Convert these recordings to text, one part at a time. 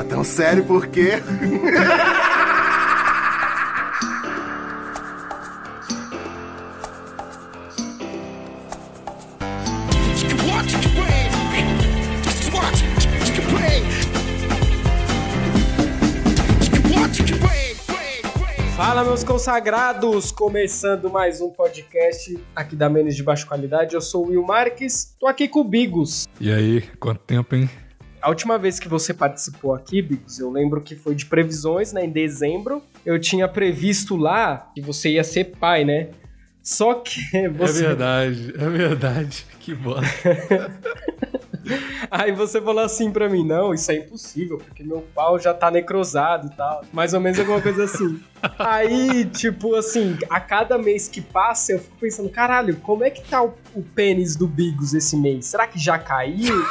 Tá tão sério por quê? Fala, meus consagrados! Começando mais um podcast aqui da Menos de Baixa Qualidade. Eu sou o Will Marques, tô aqui com o Bigos. E aí, quanto tempo, hein? A última vez que você participou aqui, Bigos, eu lembro que foi de previsões, né? Em dezembro. Eu tinha previsto lá que você ia ser pai, né? Só que você. É verdade, é verdade. Que bosta. Aí você falou assim pra mim, não, isso é impossível, porque meu pau já tá necrosado e tal. Mais ou menos alguma coisa assim. Aí, tipo assim, a cada mês que passa, eu fico pensando, caralho, como é que tá o, o pênis do Bigos esse mês? Será que já caiu?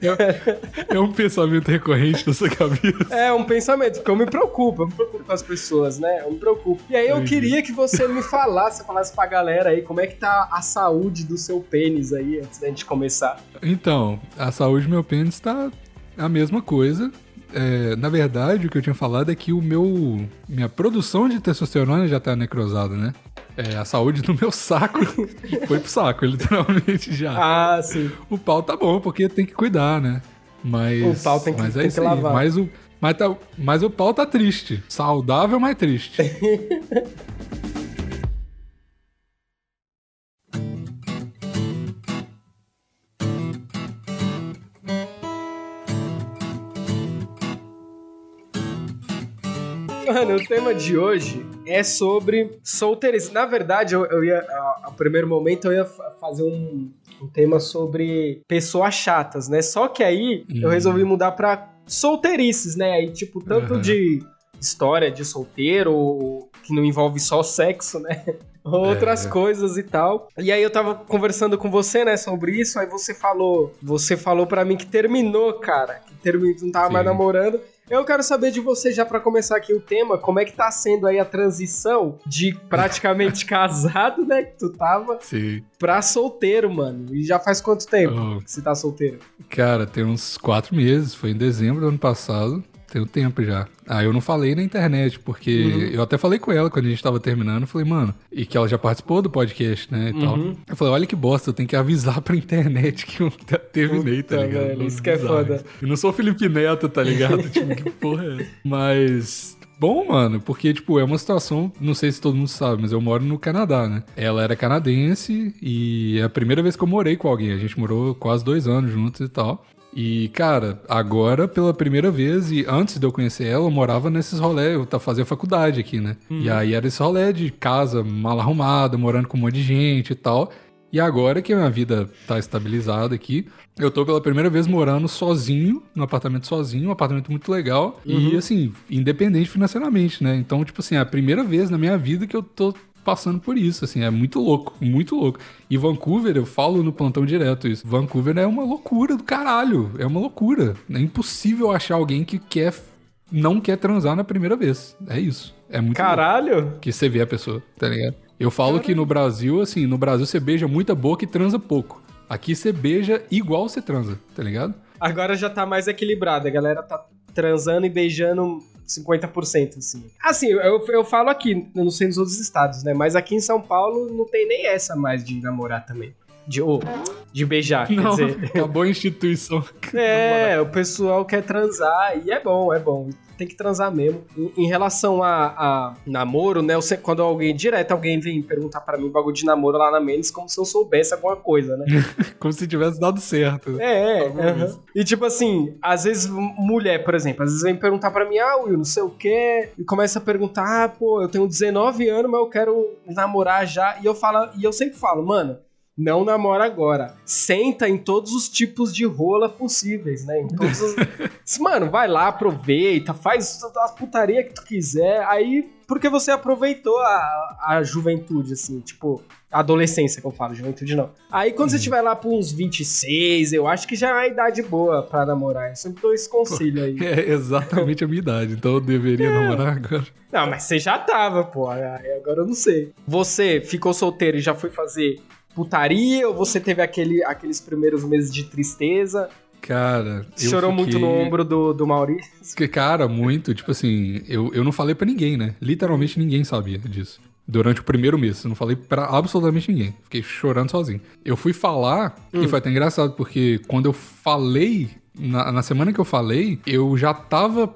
É, é um pensamento recorrente na sua cabeça. É um pensamento, porque eu me preocupo, eu me preocupo com as pessoas, né? Eu me preocupo. E aí eu queria que você me falasse, falasse pra galera aí como é que tá a saúde do seu pênis aí, antes da gente começar. Então, a saúde do meu pênis tá a mesma coisa. É, na verdade, o que eu tinha falado é que o meu minha produção de testosterona já tá necrosada, né? É, a saúde do meu saco foi pro saco, literalmente já. Ah, sim. O pau tá bom, porque tem que cuidar, né? Mas. O pau tem que, mas é tem isso que aí. lavar. Mas o, mas, tá, mas o pau tá triste. Saudável, mas triste. Mano, o tema de hoje é sobre solteirice. Na verdade, eu, eu ia. a- Ao primeiro momento, eu ia fa- fazer um, um tema sobre pessoas chatas, né? Só que aí eu Hum. resolvi mudar pra solteirices, né? Aí, tipo, tanto Aham. de história de solteiro, que não envolve só sexo, né? Outras É. coisas e tal. E aí eu tava conversando com você, né, sobre isso, aí você falou, você falou pra mim que terminou, cara, que terminou, não tava mais Sim. namorando. Eu quero saber de você, já pra começar aqui o tema, como é que tá sendo aí a transição de praticamente casado, né, que tu tava, Sim. pra solteiro, mano. E já faz quanto tempo Oh, que você tá solteiro? cara, tem uns quatro meses. Foi em dezembro do ano passado. Tem um tempo já. Ah, eu não falei na internet, porque Uhum. eu até falei com ela quando a gente tava terminando. Falei, mano, e que ela já participou do podcast, né? E tal. Uhum. Eu falei, olha que bosta, eu tenho que avisar pra internet que eu te- terminei, tá Puta, ligado? velho, isso que é foda. Eu não sou o Felipe Neto, tá ligado? tipo, que porra é essa? Mas. Bom, mano, porque, tipo, é uma situação, não sei se todo mundo sabe, mas eu moro no Canadá, né? Ela era canadense e é a primeira vez que eu morei com alguém. A gente morou quase dois anos juntos e tal. E, cara, agora, pela primeira vez, e antes de eu conhecer ela, eu morava nesses rolê, eu fazia faculdade aqui, né? E aí era esse rolê de casa mal arrumada, morando com um monte de gente e tal. E agora que a minha vida tá estabilizada aqui, eu tô pela primeira vez morando sozinho, no apartamento sozinho, um apartamento muito legal. E, assim, independente financeiramente, né? Então, tipo assim, é a primeira vez na minha vida que eu tô passando por isso, assim, é muito louco, muito louco. E Vancouver, eu falo no plantão direto isso, Vancouver é uma loucura do caralho, é uma loucura. É impossível achar alguém que quer, não quer transar na primeira vez, é isso. É muito louco Caralho! que você vê a pessoa, tá ligado? Eu falo que no Brasil, assim, no Brasil você beija muita boca e transa pouco. Aqui você beija igual você transa, tá ligado? Agora já tá mais equilibrado, a galera tá transando e beijando 50%, assim. Assim, eu, eu falo aqui, eu não sei nos outros estados, né? Mas aqui em São Paulo não tem nem essa mais de namorar também. De, ou, de beijar, quer Não, dizer. acabou a instituição. É, o pessoal quer transar e é bom, é bom. Tem que transar mesmo. Em, em relação a, a namoro, né? eu sei- quando alguém, direto, alguém vem perguntar pra mim um bagulho de namoro lá na Mendes, como se eu soubesse alguma coisa, né? Como se tivesse dado certo. É, é. Vez. E tipo assim, às vezes mulher, por exemplo, às vezes vem perguntar pra mim, ah, Will, não sei o quê, e começa a perguntar, ah, pô, eu tenho 19 anos, mas eu quero namorar já. E eu falo, e eu sempre falo, mano, não namora agora. Senta em todos os tipos de rola possíveis, né? Em todos os... Mano, vai lá, aproveita, faz as putaria que tu quiser. Aí, porque você aproveitou a, a juventude, assim, tipo, a adolescência que eu falo, juventude não. Aí quando você tiver lá por uns 26, eu acho que já é uma idade boa pra namorar. Eu sempre dou esse conselho aí. É exatamente a minha idade, então eu deveria namorar agora. Não, mas você já tava, pô. Agora eu não sei. Você ficou solteiro e já foi fazer putaria ou você teve aquele, aqueles primeiros meses de tristeza Cara, Chorou fiquei- muito no ombro do, do Maurício. Que, cara, muito, tipo assim, eu, eu não falei pra ninguém, né? Literalmente ninguém sabia disso. Durante o primeiro mês, eu não falei pra absolutamente ninguém. Fiquei chorando sozinho. Eu fui falar, e foi até engraçado, porque quando eu falei, na, na semana que eu falei, eu já tava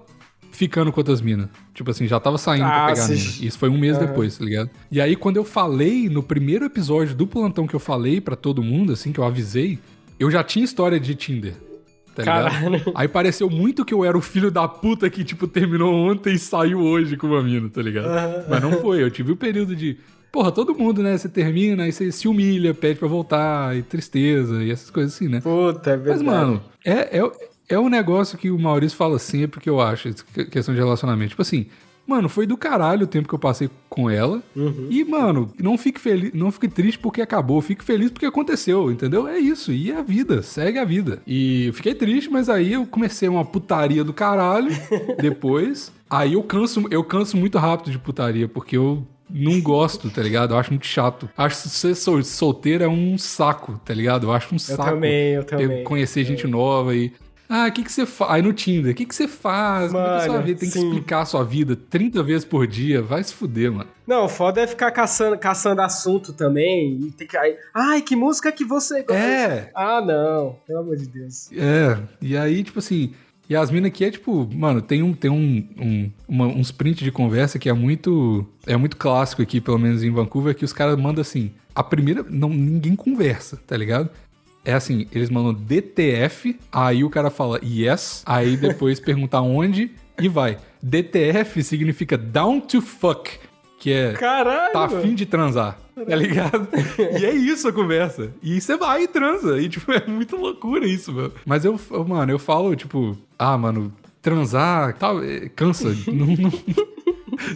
ficando com outras minas. Tipo assim, já tava saindo pra Ah, pegar cê- mina. Isso foi um mês Aham. depois, tá ligado? E aí, quando eu falei, no primeiro episódio do plantão que eu falei pra todo mundo, assim, que eu avisei, eu já tinha história de Tinder. Tá ligado? Caralho. Aí pareceu muito que eu era o filho da puta que, tipo, terminou ontem e saiu hoje com uma mina, tá ligado? Mas não foi, eu tive o período de. Porra, todo mundo, né? Você termina, aí você se humilha, pede pra voltar, e tristeza, e essas coisas assim, né? Puta, é Mas, verdade. mano, é, é, é um negócio que o Maurício fala sempre que eu acho, questão de relacionamento. Tipo assim, mano, foi do caralho o tempo que eu passei com ela. Uhum. E, mano, não fique feliz, não fique triste porque acabou, fique feliz porque aconteceu, entendeu? É isso, e é a vida, segue a vida. E eu fiquei triste, mas aí eu comecei uma putaria do caralho depois. Aí eu canso, eu canso muito rápido de putaria, porque eu não gosto, tá ligado? Eu acho muito chato. Acho que ser sol- solteiro é um saco, tá ligado? Eu acho um Eu saco. também, eu também. conhecer gente nova e. Ah, o que, que você faz? Aí no Tinder, o que, que você faz? Como é que é a sua Mano, vida? Tem que sim. explicar a sua vida 30 vezes por dia. Vai se fuder, mano. Não, o foda é ficar caçando, caçando assunto também. E ter que. aí, Ai, que música que você gosta? É, Ah, não. Pelo amor de Deus. é. E aí, tipo assim. E as minas aqui é tipo, mano, tem um, tem um, um, uma, uns print de conversa que é muito. É muito clássico aqui, pelo menos em Vancouver, que os caras mandam assim. A primeira. Não, ninguém conversa, tá ligado? É assim, eles mandam DTF, aí o cara fala yes, aí depois pergunta onde e vai. DTF significa down to fuck, que é Caralho! tá afim de transar, tá ligado? e é isso a conversa. E você vai e transa. E, tipo, é muito loucura isso, mano. Mas eu, eu, mano, eu falo, tipo, ah, mano, transar, tal, é, cansa. não, não-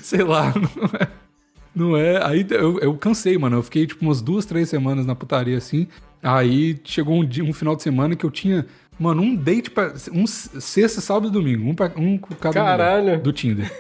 sei lá, não é. Não é. Aí eu, eu cansei, mano. Eu fiquei, tipo, umas duas, três semanas na putaria assim. Aí chegou um, dia, um final de semana que eu tinha, mano, um date pra. Um sexta, sábado e domingo. Um, pra, um com cada Caralho. do Tinder.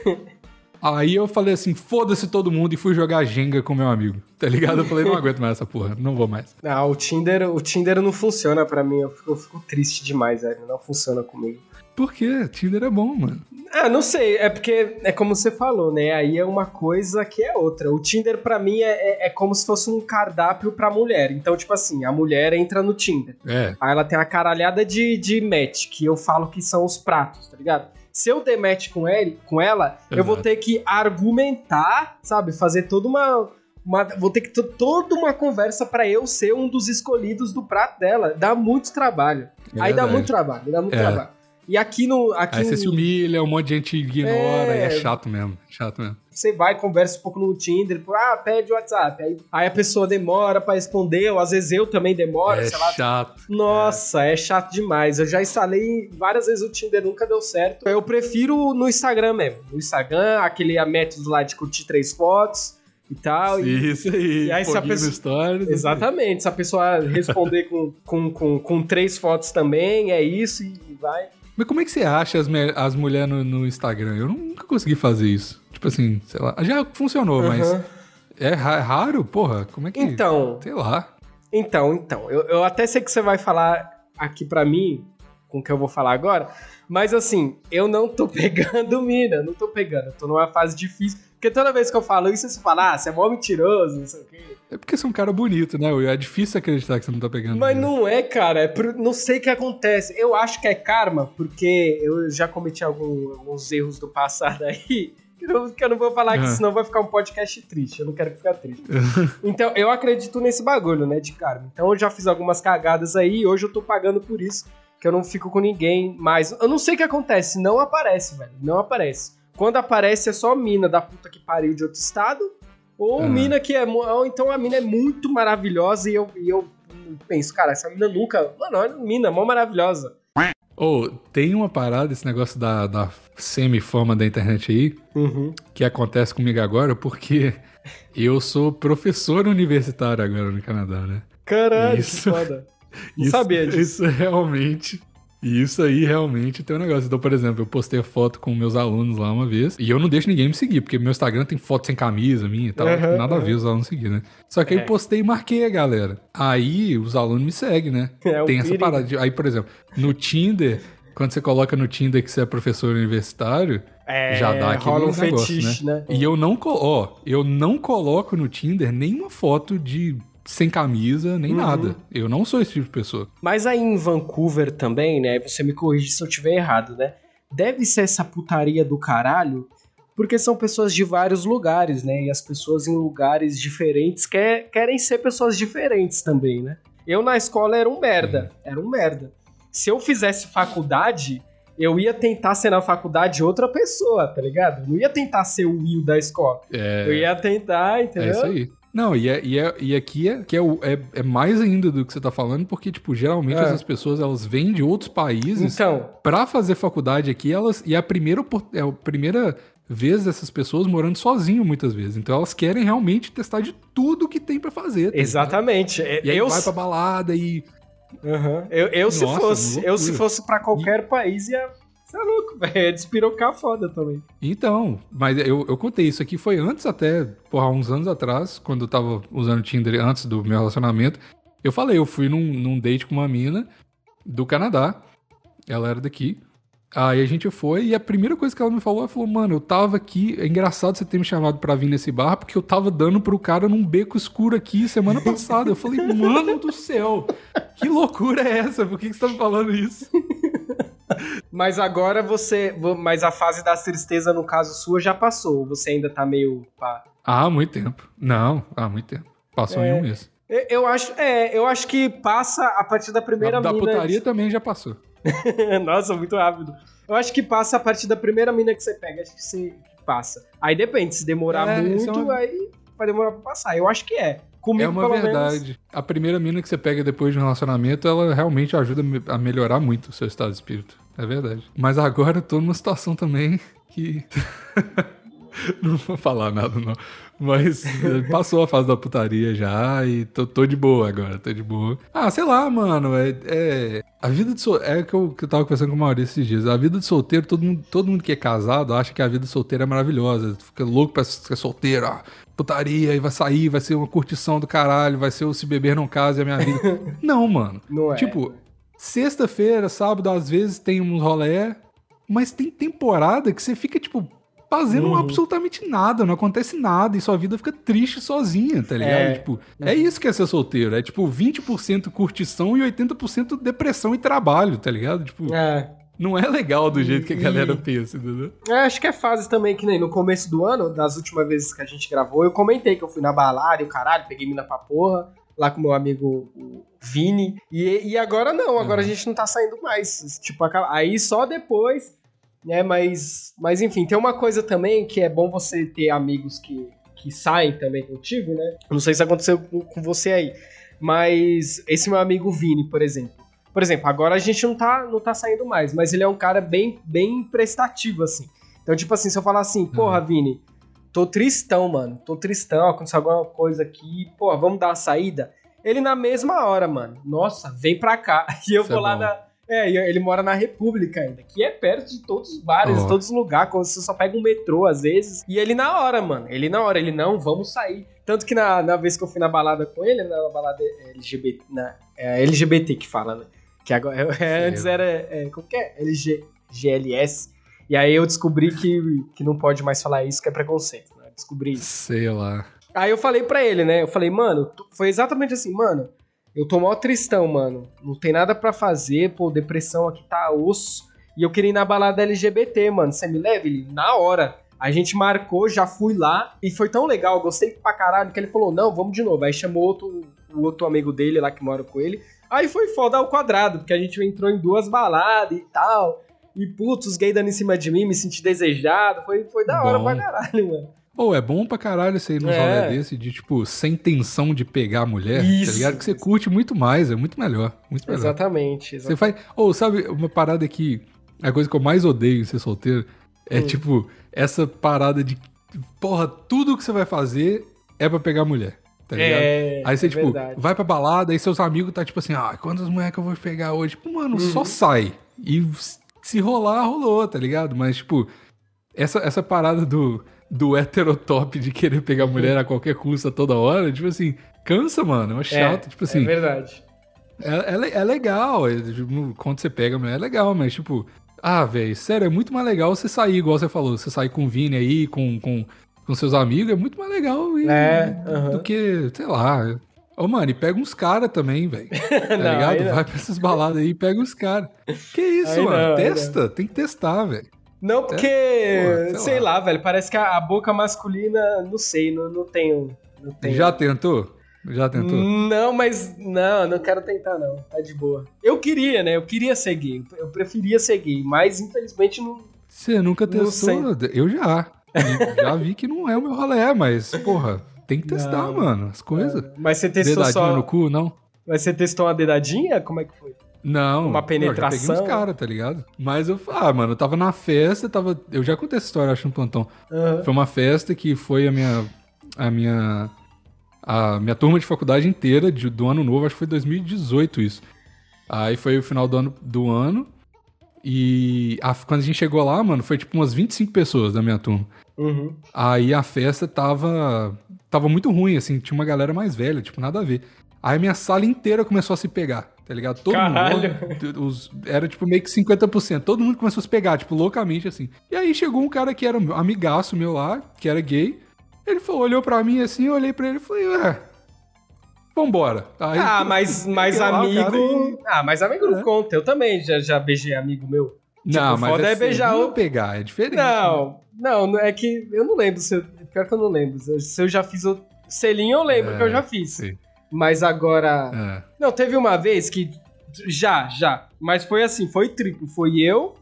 Aí eu falei assim, foda-se todo mundo e fui jogar Jenga com meu amigo. Tá ligado? Eu falei, não aguento mais essa porra, não vou mais. Ah, o Tinder, o Tinder não funciona pra mim. Eu fico, eu fico triste demais, velho. Não funciona comigo. Por quê? Tinder é bom, mano. Ah, não sei. É porque é como você falou, né? Aí é uma coisa que é outra. O Tinder, pra mim, é, é, é como se fosse um cardápio pra mulher. Então, tipo assim, a mulher entra no Tinder. É. Aí ela tem uma caralhada de, de match, que eu falo que são os pratos, tá ligado? Se eu der match com, ele, com ela, eu vou Exato. ter que argumentar, sabe? Fazer toda uma. uma- vou ter que ter toda uma conversa pra eu ser um dos escolhidos do prato dela. Dá muito trabalho. É Aí dá verdade. muito trabalho, dá muito É. trabalho. E aqui no. Aqui Aí você no- se humilha, um monte de gente ignora, É. e é chato mesmo. Chato mesmo. Você vai, conversa um pouco no Tinder, ah, pede o WhatsApp. Aí, aí a pessoa demora pra responder, ou às vezes eu também demoro, é sei lá. chato. Nossa, é. chato demais. Eu já instalei várias vezes o Tinder, nunca deu certo. Eu prefiro no Instagram mesmo. No Instagram, aquele método lá de curtir três fotos e tal. e- Isso aí. e aí se a pessoa- stories, Exatamente. Se a pessoa responder com, com, com, com três fotos também, é isso e vai. Mas como é que você acha as, as mulheres no, no Instagram? Eu nunca consegui fazer isso. Tipo assim, sei lá. Já funcionou, mas Aham. é ra- raro, porra. Como é que. Então, Sei lá. Então, então, eu, eu até sei que você vai falar aqui pra mim, com o que eu vou falar agora, mas assim, eu não tô pegando mina, não tô pegando, eu tô numa fase difícil, porque toda vez que eu falo isso, você fala, ah, você é mó mentiroso, não sei o quê. É porque você é um cara bonito, né? Will? É difícil acreditar que você não tá pegando. Mas não é, cara, é por- não sei o que acontece. Eu acho que é karma, porque eu já cometi algum- alguns erros do passado aí, que eu, que eu não vou falar aqui, Ah. senão vai ficar um podcast triste, eu não quero ficar triste. Então, eu acredito nesse bagulho, né, de karma. Então, eu já fiz algumas cagadas aí e hoje eu tô pagando por isso, que eu não fico com ninguém mais. Eu não sei o que acontece, não aparece, velho, não aparece. Quando aparece é só mina da puta que pariu de outro estado, ou Ah. mina que é... Ou então a mina é muito maravilhosa e eu, e eu penso, cara, essa mina nunca... Mano, olha mina, mó maravilhosa. Ô, tem uma parada, esse negócio da, da semi-fama da internet aí, Uhum. que acontece comigo agora, porque eu sou professor universitário agora no Canadá, né? Caralho, Isso. que foda. Não Isso- sabia disso. Isso realmente. E isso aí realmente tem um negócio. Então, por exemplo, eu postei foto com meus alunos lá uma vez. E eu não deixo ninguém me seguir, porque meu Instagram tem foto sem camisa minha e tal. Uhum, nada a ver os alunos seguir, né? Só que aí É. eu postei e marquei a galera. Aí os alunos me seguem, né? É tem essa perigo. parada. De, aí, por exemplo, no Tinder, quando você coloca no Tinder que você é professor universitário, É, já dá aquele rola um negócio, fetiche, né? E eu não, ó, eu não coloco no Tinder nenhuma foto de sem camisa, nem Uhum. nada. Eu não sou esse tipo de pessoa. Mas aí em Vancouver também, né? Você me corrige se eu tiver errado, né? Deve ser essa putaria do caralho, porque são pessoas de vários lugares, né? E as pessoas em lugares diferentes quer, querem ser pessoas diferentes também, né? Eu na escola era um merda, era um merda. Se eu fizesse faculdade, eu ia tentar ser na faculdade outra pessoa, tá ligado? Eu não ia tentar ser o Will da escola. É, Eu ia tentar, entendeu? É isso aí. Não, e, é, e, é- e aqui é, que é, o- é, é mais ainda do que você tá falando, porque, tipo, geralmente É. essas pessoas, elas vêm de outros países Então, pra fazer faculdade aqui, elas... E é a primeira, é a primeira vez dessas pessoas morando sozinho, muitas vezes. Então elas querem realmente testar de tudo que tem pra fazer. tá exatamente. E aí eu, vai pra balada e... Aham. Eu, eu se Nossa, fosse, uma eu se fosse pra qualquer país ia. Você é louco, velho. Ia despirocar foda também. Então, mas eu, eu contei isso aqui, foi antes até, porra, uns anos atrás, quando eu tava usando Tinder antes do meu relacionamento. Eu falei, eu fui num, num date com uma mina do Canadá. Ela era daqui. Aí a gente foi e a primeira coisa que ela me falou, ela falou, mano, eu tava aqui, é engraçado você ter me chamado pra vir nesse bar, porque eu tava dando pro cara num beco escuro aqui semana passada. Eu falei, mano do céu, que loucura é essa? Por que, que você tá me falando isso? Mas agora você. Mas a fase da tristeza, no caso sua, já passou. Você ainda tá meio. pá. Ah, há muito tempo. Não, há muito tempo. Passou É. em um mês. Eu, eu acho. É, eu acho que passa a partir da primeira Da, da mina. putaria também já passou. Nossa, muito rápido. Eu acho que passa a partir da primeira mina que você pega. Acho que você passa. Aí depende, se demorar É, muito, é uma- aí vai demorar pra passar. Eu acho que é. Comigo, é uma pelo menos. verdade. A primeira mina que você pega depois de um relacionamento, ela realmente ajuda a melhorar muito o seu estado de espírito. É verdade. Mas agora eu tô numa situação também que. não vou falar nada, não. Mas eh, passou a fase da putaria já e tô, tô de boa agora, tô de boa. Ah, sei lá, mano. É, é- a vida de solteiro. É que eu, que eu tava conversando com o Maurício esses dias. A vida de solteiro, todo mundo, todo mundo que é casado acha que a vida de solteiro é maravilhosa. Fica louco pra ser solteiro, ah, putaria, e vai sair, vai ser uma curtição do caralho, vai ser o se beber não casa e a minha vida. não, mano. Não é. Tipo, sexta-feira, sábado, às vezes tem uns rolé, mas tem temporada que você fica, tipo, fazendo Uhum. absolutamente nada, não acontece nada e sua vida fica triste sozinha, tá ligado? É. Tipo, é isso que é ser solteiro, é tipo 20% curtição e 80% depressão e trabalho, tá ligado? Tipo, É. não é legal do jeito que a galera pensa, entendeu? É, acho que é fase também, que nem no começo do ano, das últimas vezes que a gente gravou, eu comentei que eu fui na balada e o caralho, peguei mina pra porra, lá com meu amigo Vini. E, e agora não, agora a Uhum. gente não tá saindo mais. Tipo, aí só depois, né? Mas, mas enfim, tem uma coisa também que é bom você ter amigos que, que saem também contigo, né? Não sei se aconteceu com, com você aí. Mas esse meu amigo Vini, por exemplo. Por exemplo, agora a gente não tá, não tá saindo mais, mas ele é um cara bem, bem prestativo, assim. Então, tipo assim, se eu falar assim, porra, Vini, tô tristão, mano. Tô tristão, aconteceu alguma coisa aqui, porra, vamos dar uma saída? Ele na mesma hora, mano. Nossa, vem pra cá. E eu Isso vou é lá na. É, e ele mora na República ainda, que é perto de todos os bares, Ó. todos os lugares, você só pega um metrô às vezes. E ele na hora, mano. Ele na hora, ele não, vamos sair. Tanto que na, na vez que eu fui na balada com ele, na balada LGBT, na, é LGBT que fala, né? Que agora, é, antes era, é, como que é? LG, GLS. E aí eu descobri que, que não pode mais falar isso, que é preconceito, né? Descobri isso. Sei lá. Aí eu falei pra ele, né? Eu falei, mano, foi exatamente assim, mano. Eu tô mó tristão, mano. Não tem nada pra fazer, pô, depressão aqui tá osso. E eu queria ir na balada LGBT, mano. Você me leva? Ele, na hora. A gente marcou, já fui lá. E foi tão legal, gostei pra caralho, que ele falou, não, vamos de novo. Aí chamou outro, o outro amigo dele lá que mora com ele. Aí foi foda ao quadrado, porque a gente entrou em duas baladas e tal. E putz, os gays dando em cima de mim, me senti desejado. Foi, foi da hora Bom. pra caralho, mano. Pô, é bom pra caralho você ir num É. rolê desse de, tipo, sem intenção de pegar a mulher, Isso. tá ligado? Que você curte muito mais, é muito melhor. Muito melhor. Exatamente, Você faz. Ou sabe, uma parada que. A coisa que eu mais odeio em ser solteiro é, Hum. tipo, essa parada de. Porra, tudo que você vai fazer é pra pegar mulher. Tá ligado? É, Aí você, é tipo, verdade. vai pra balada, aí seus amigos tá tipo assim, ah, quantas mulheres que eu vou pegar hoje? Tipo, mano, Uhum. só sai. E se rolar, rolou, tá ligado? Mas, tipo, essa, essa parada do, do heterotop de querer pegar mulher a qualquer custo a toda hora, tipo assim, cansa, mano. É chato, é, tipo assim. É verdade. É, é, é legal, é, tipo, quando você pega a mulher é legal, mas, tipo, ah, velho, sério, é muito mais legal você sair, igual você falou, você sair com o Vini aí, com, com, com seus amigos, é muito mais legal e, é, do que, sei lá. Ô, mano, e pega uns caras também, velho. Tá não, ligado? Vai pra essas baladas aí e pega uns caras. Que isso, aí mano? Não, Testa, tem que testar, velho. Não, porque, é, sei, sei lá. lá. velho, parece que a, a, boca masculina, não sei, não, não tenho. Não tenho. Já tentou? Já tentou? Não, mas não, não quero tentar, não. Tá de boa. Eu queria, né? Eu queria ser gay. Eu preferia ser gay, mas infelizmente não. Você nunca testou? Eu já. já vi que não é o meu rolê, mas, porra, tem que testar, não, mano, as coisas. Mas você testou dedadinha só... no cu, não? Mas você testou uma dedadinha? Como é que foi? Não. Uma penetração? Eu uns caras, tá ligado? Mas eu, ah, mano, eu tava na festa, tava... Eu já contei essa história, acho, no plantão. Uhum. Foi uma festa que foi a minha... A minha... A minha turma de faculdade inteira de, do ano novo, acho que foi 2018 isso. Aí foi o final do ano, do ano e a, quando a gente chegou lá, mano, foi tipo umas 25 pessoas da minha turma. Uhum. Aí a festa tava tava muito ruim, assim, tinha uma galera mais velha, tipo, nada a ver. Aí minha sala inteira começou a se pegar, tá ligado? Todo Caralho. mundo. Os, era tipo meio que 50%. Todo mundo começou a se pegar, tipo, loucamente, assim. E aí chegou um cara que era amigaço meu lá, que era gay. Ele falou, olhou pra mim assim, eu olhei pra ele e falei, ué. Vambora. Aí, ah, mas, mas amigo. Ah, mas amigo não é. conta. Eu também já, já beijei amigo meu. Não, tipo, mas foda é, é beijar o. pegar, é diferente. Não, né? não, é que eu não lembro se eu, Pior que eu não lembro. Se eu já fiz o selinho, eu lembro é, que eu já fiz. Sim. Mas agora. É. Não, teve uma vez que. Já, já. Mas foi assim, foi triplo. Foi eu,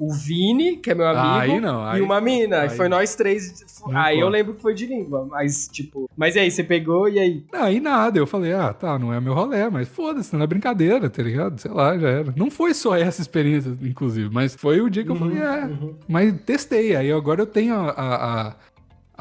o Vini, que é meu amigo, aí não, aí, e uma mina. Aí, foi nós três. Aí eu lembro que foi de língua, mas tipo. Mas e aí, você pegou e aí? Aí nada, eu falei, ah, tá, não é meu rolê, mas foda-se, não é brincadeira, tá ligado? Sei lá, já era. Não foi só essa experiência, inclusive, mas foi o dia que eu uhum, falei, é. Uhum. Mas testei, aí agora eu tenho a, a, a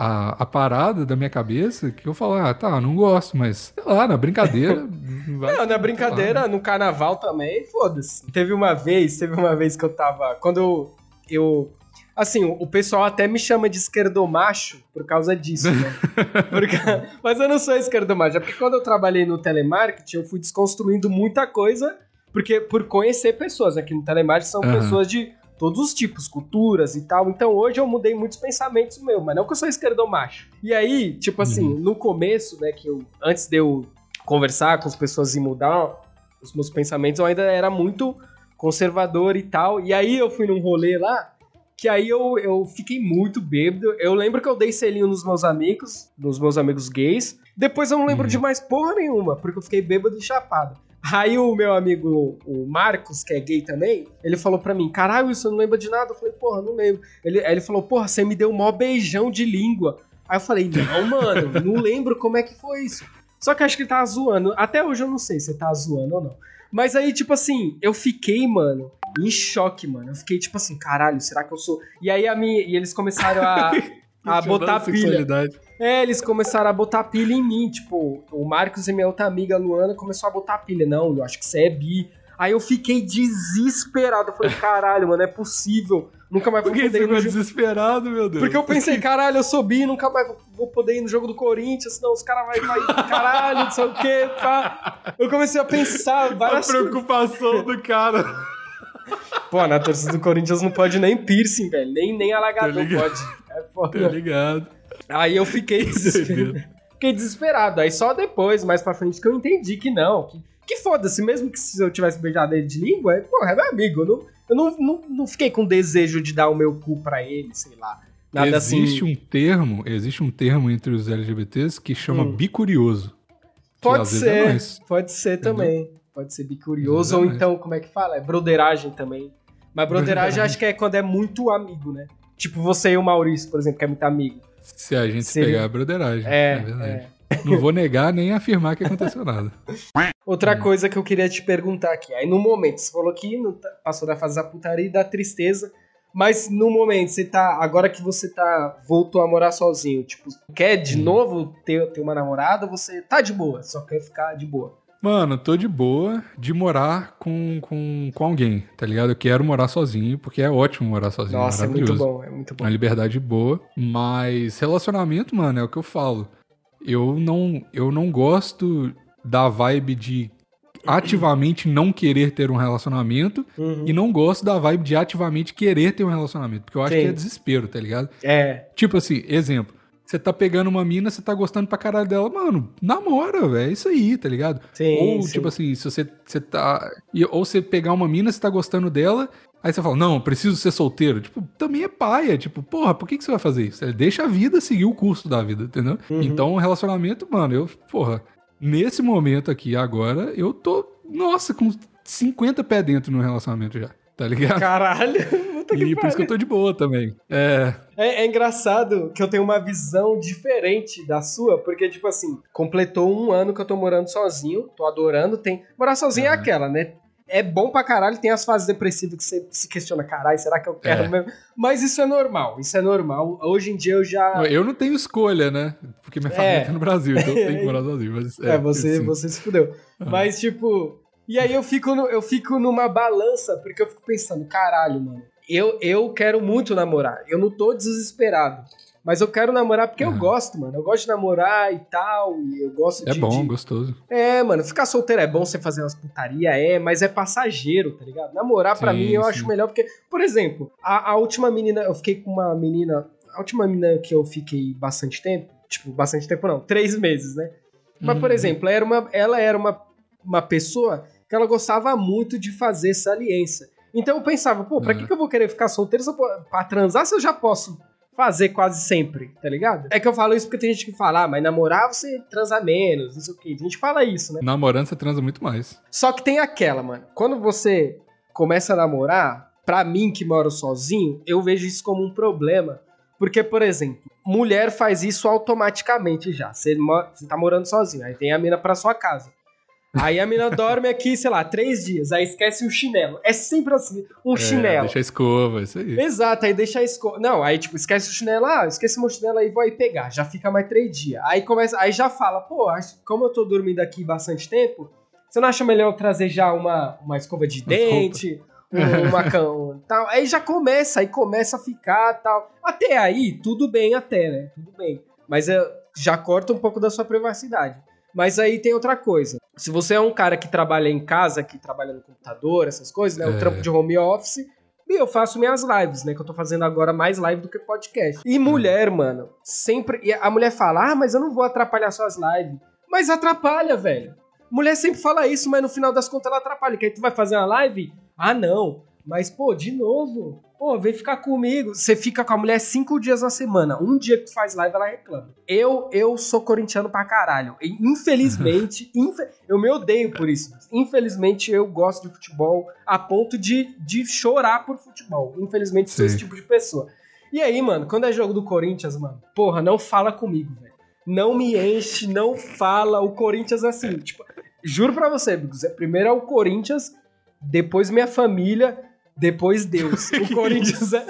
a, a parada da minha cabeça que eu falo, ah, tá, não gosto, mas sei lá, na brincadeira. vai, não, na brincadeira, lá, né? no carnaval também, foda-se. Teve uma vez, teve uma vez que eu tava. Quando eu. eu assim, o pessoal até me chama de esquerdomacho por causa disso, né? Porque, mas eu não sou esquerdomacho, é porque quando eu trabalhei no telemarketing, eu fui desconstruindo muita coisa, porque por conhecer pessoas. Aqui no telemarketing são uhum. pessoas de todos os tipos, culturas e tal. Então hoje eu mudei muitos pensamentos meus, mas não que eu sou esquerdomacho. E aí, tipo assim, uhum. no começo, né, que eu antes de eu conversar com as pessoas e mudar os meus pensamentos, eu ainda era muito conservador e tal. E aí eu fui num rolê lá que aí eu, eu fiquei muito bêbado. Eu lembro que eu dei selinho nos meus amigos, nos meus amigos gays. Depois eu não lembro uhum. de mais porra nenhuma, porque eu fiquei bêbado e chapado. Aí o meu amigo, o Marcos, que é gay também, ele falou pra mim, caralho, isso não lembra de nada? Eu falei, porra, não lembro. Ele, aí ele falou, porra, você me deu um maior beijão de língua. Aí eu falei, não, mano, não lembro como é que foi isso. Só que acho que ele tava zoando. Até hoje eu não sei se ele tá zoando ou não. Mas aí, tipo assim, eu fiquei, mano, em choque, mano. Eu fiquei, tipo assim, caralho, será que eu sou. E aí a minha. E eles começaram a. a botar pilha. É, eles começaram a botar pilha em mim. Tipo, o Marcos e minha outra amiga Luana começou a botar pilha. Não, eu acho que você é bi. Aí eu fiquei desesperado. Eu falei, caralho, mano, é possível. Nunca mais vou poder ir no jogo. desesperado, meu Deus. Porque eu pensei, caralho, eu sou bi, nunca mais vou poder ir no jogo do Corinthians, senão os caras vão vai, caralho, não sei o quê, pá. Eu comecei a pensar várias A preocupação do cara. Pô, na torcida do Corinthians não pode nem piercing, velho. Nem, nem alagador pode. É foda. Tá ligado. Aí eu fiquei desesperado. fiquei desesperado. Aí só depois, mais pra frente, que eu entendi que não. Que, que foda-se, mesmo que se eu tivesse beijado ele de língua, é, porra, é meu amigo. Eu, não, eu não, não, não fiquei com desejo de dar o meu cu pra ele, sei lá. Nada existe assim. um termo, existe um termo entre os LGBTs que chama hum. bicurioso. Pode ser, é pode ser Entendeu? também. Pode ser bicurioso, ou então, como é que fala? É broderagem também. Mas broderagem acho que é quando é muito amigo, né? Tipo você e o Maurício, por exemplo, que é muito amigo. Se a gente Seria... pegar a broderagem. É, é verdade. É. Não vou negar nem afirmar que aconteceu nada. Outra hum. coisa que eu queria te perguntar aqui. Aí no momento, você falou que passou da fase da putaria e da tristeza. Mas no momento, você tá. Agora que você tá. Voltou a morar sozinho, tipo, quer de hum. novo ter, ter uma namorada, você tá de boa, só quer ficar de boa. Mano, tô de boa de morar com, com, com alguém, tá ligado? Eu quero morar sozinho, porque é ótimo morar sozinho. Nossa, é muito bom, é muito bom. Uma liberdade boa. Mas relacionamento, mano, é o que eu falo. Eu não, eu não gosto da vibe de ativamente não querer ter um relacionamento Uhum. e não gosto da vibe de ativamente querer ter um relacionamento, porque eu acho Sim. que é desespero, tá ligado? É, Tipo assim, exemplo, você tá pegando uma mina, você tá gostando pra caralho dela, mano, namora, velho, é isso aí, tá ligado? sim. ou, sim. tipo assim, se você, você tá. Ou você pegar uma mina, você tá gostando dela, aí você fala, não, preciso ser solteiro. Tipo, também é paia. Tipo, porra, por que, que você vai fazer isso? É, Deixa a vida seguir o curso da vida, entendeu? Uhum. Então, o relacionamento, mano, eu, porra, nesse momento aqui agora, eu tô, nossa, com 50 pés dentro no relacionamento já, tá ligado? Caralho, puta que E por isso que eu tô de boa também. É. É, é engraçado que eu tenho uma visão diferente da sua, porque, tipo assim, completou um ano que eu tô morando sozinho, tô adorando, tem... Morar sozinho é Uhum. aquela, né? É bom pra caralho, tem as fases depressivas que você se questiona, caralho, será que eu quero É. mesmo? Mas isso é normal, isso é normal. Hoje em dia eu já... Eu não tenho escolha, né? Porque minha família É. tá no Brasil, então eu tenho que morar sozinho. Mas, É, você, assim. você se fudeu. Ah. Mas, tipo. E aí eu fico, no- eu fico numa balança, porque eu fico pensando, caralho, mano. Eu, eu quero muito namorar. Eu não tô desesperado. Mas eu quero namorar porque eu gosto, mano. Eu gosto de namorar e tal. E eu gosto É de. bom, de- gostoso. É, mano, ficar solteiro é bom você fazer umas putaria, é, mas é passageiro, tá ligado? Namorar pra Sim, mim eu sim. acho melhor, porque, por exemplo, a, a última menina, eu fiquei com uma menina. A última menina que eu fiquei bastante tempo, tipo, bastante tempo não, três meses, né? Mas, por Uhum. exemplo, ela era uma, ela era uma, uma pessoa que ela gostava muito de fazer saliência. Então eu pensava, pô, pra que, Uhum. que eu vou querer ficar solteiro se eu, pra transar se eu já posso fazer quase sempre, tá ligado? É que eu falo isso porque tem gente que fala, ah, mas namorar você transa menos, não sei o quê. A gente fala isso, né? Namorando você transa muito mais. Só que tem aquela, mano. Quando você começa a namorar, pra mim que moro sozinho, eu vejo isso como um problema. Porque, por exemplo, mulher faz isso automaticamente já. Você, você tá morando sozinho, aí tem a mina pra sua casa. Aí a mina dorme aqui, sei lá, três dias, aí esquece o chinelo. É sempre assim, um É, chinelo. Deixa a escova, isso aí. Exato, aí deixa a escola. Não, aí tipo, esquece o chinelo, ah, esqueci meu chinelo aí, vou aí pegar. Já fica mais três dias. Aí começa, aí já fala, pô, como eu tô dormindo aqui bastante tempo, você não acha melhor eu trazer já uma, uma escova de As dente, um, uma cão, tal? Aí já começa, aí começa a ficar tal. Até aí, tudo bem até, né? Tudo bem. Mas já corta um pouco da sua privacidade. Mas aí tem outra coisa. Se você é um cara que trabalha em casa, que trabalha no computador, essas coisas, né? O É. trampo de home office, e eu faço minhas lives, né? Que eu tô fazendo agora mais live do que podcast. E mulher, mano, sempre. E a mulher fala, ah, mas eu não vou atrapalhar suas lives. Mas atrapalha, velho. Mulher sempre fala isso, mas no final das contas ela atrapalha. Que aí tu vai fazer uma live? Ah, não. Mas, pô, de novo. Pô, vem ficar comigo. Você fica com a mulher cinco dias na semana. Um dia que tu faz live, ela reclama. Eu, eu sou corintiano pra caralho. Infelizmente, infe- eu me odeio por isso. Infelizmente, eu gosto de futebol a ponto de, de chorar por futebol. Infelizmente, sou Sim. esse tipo de pessoa. E aí, mano, quando é jogo do Corinthians, mano, porra, não fala comigo, velho. Não me enche, não fala. O Corinthians é assim, tipo, juro pra você, Bigos, é- primeiro é o Corinthians, depois minha família, depois Deus. O Corinthians é.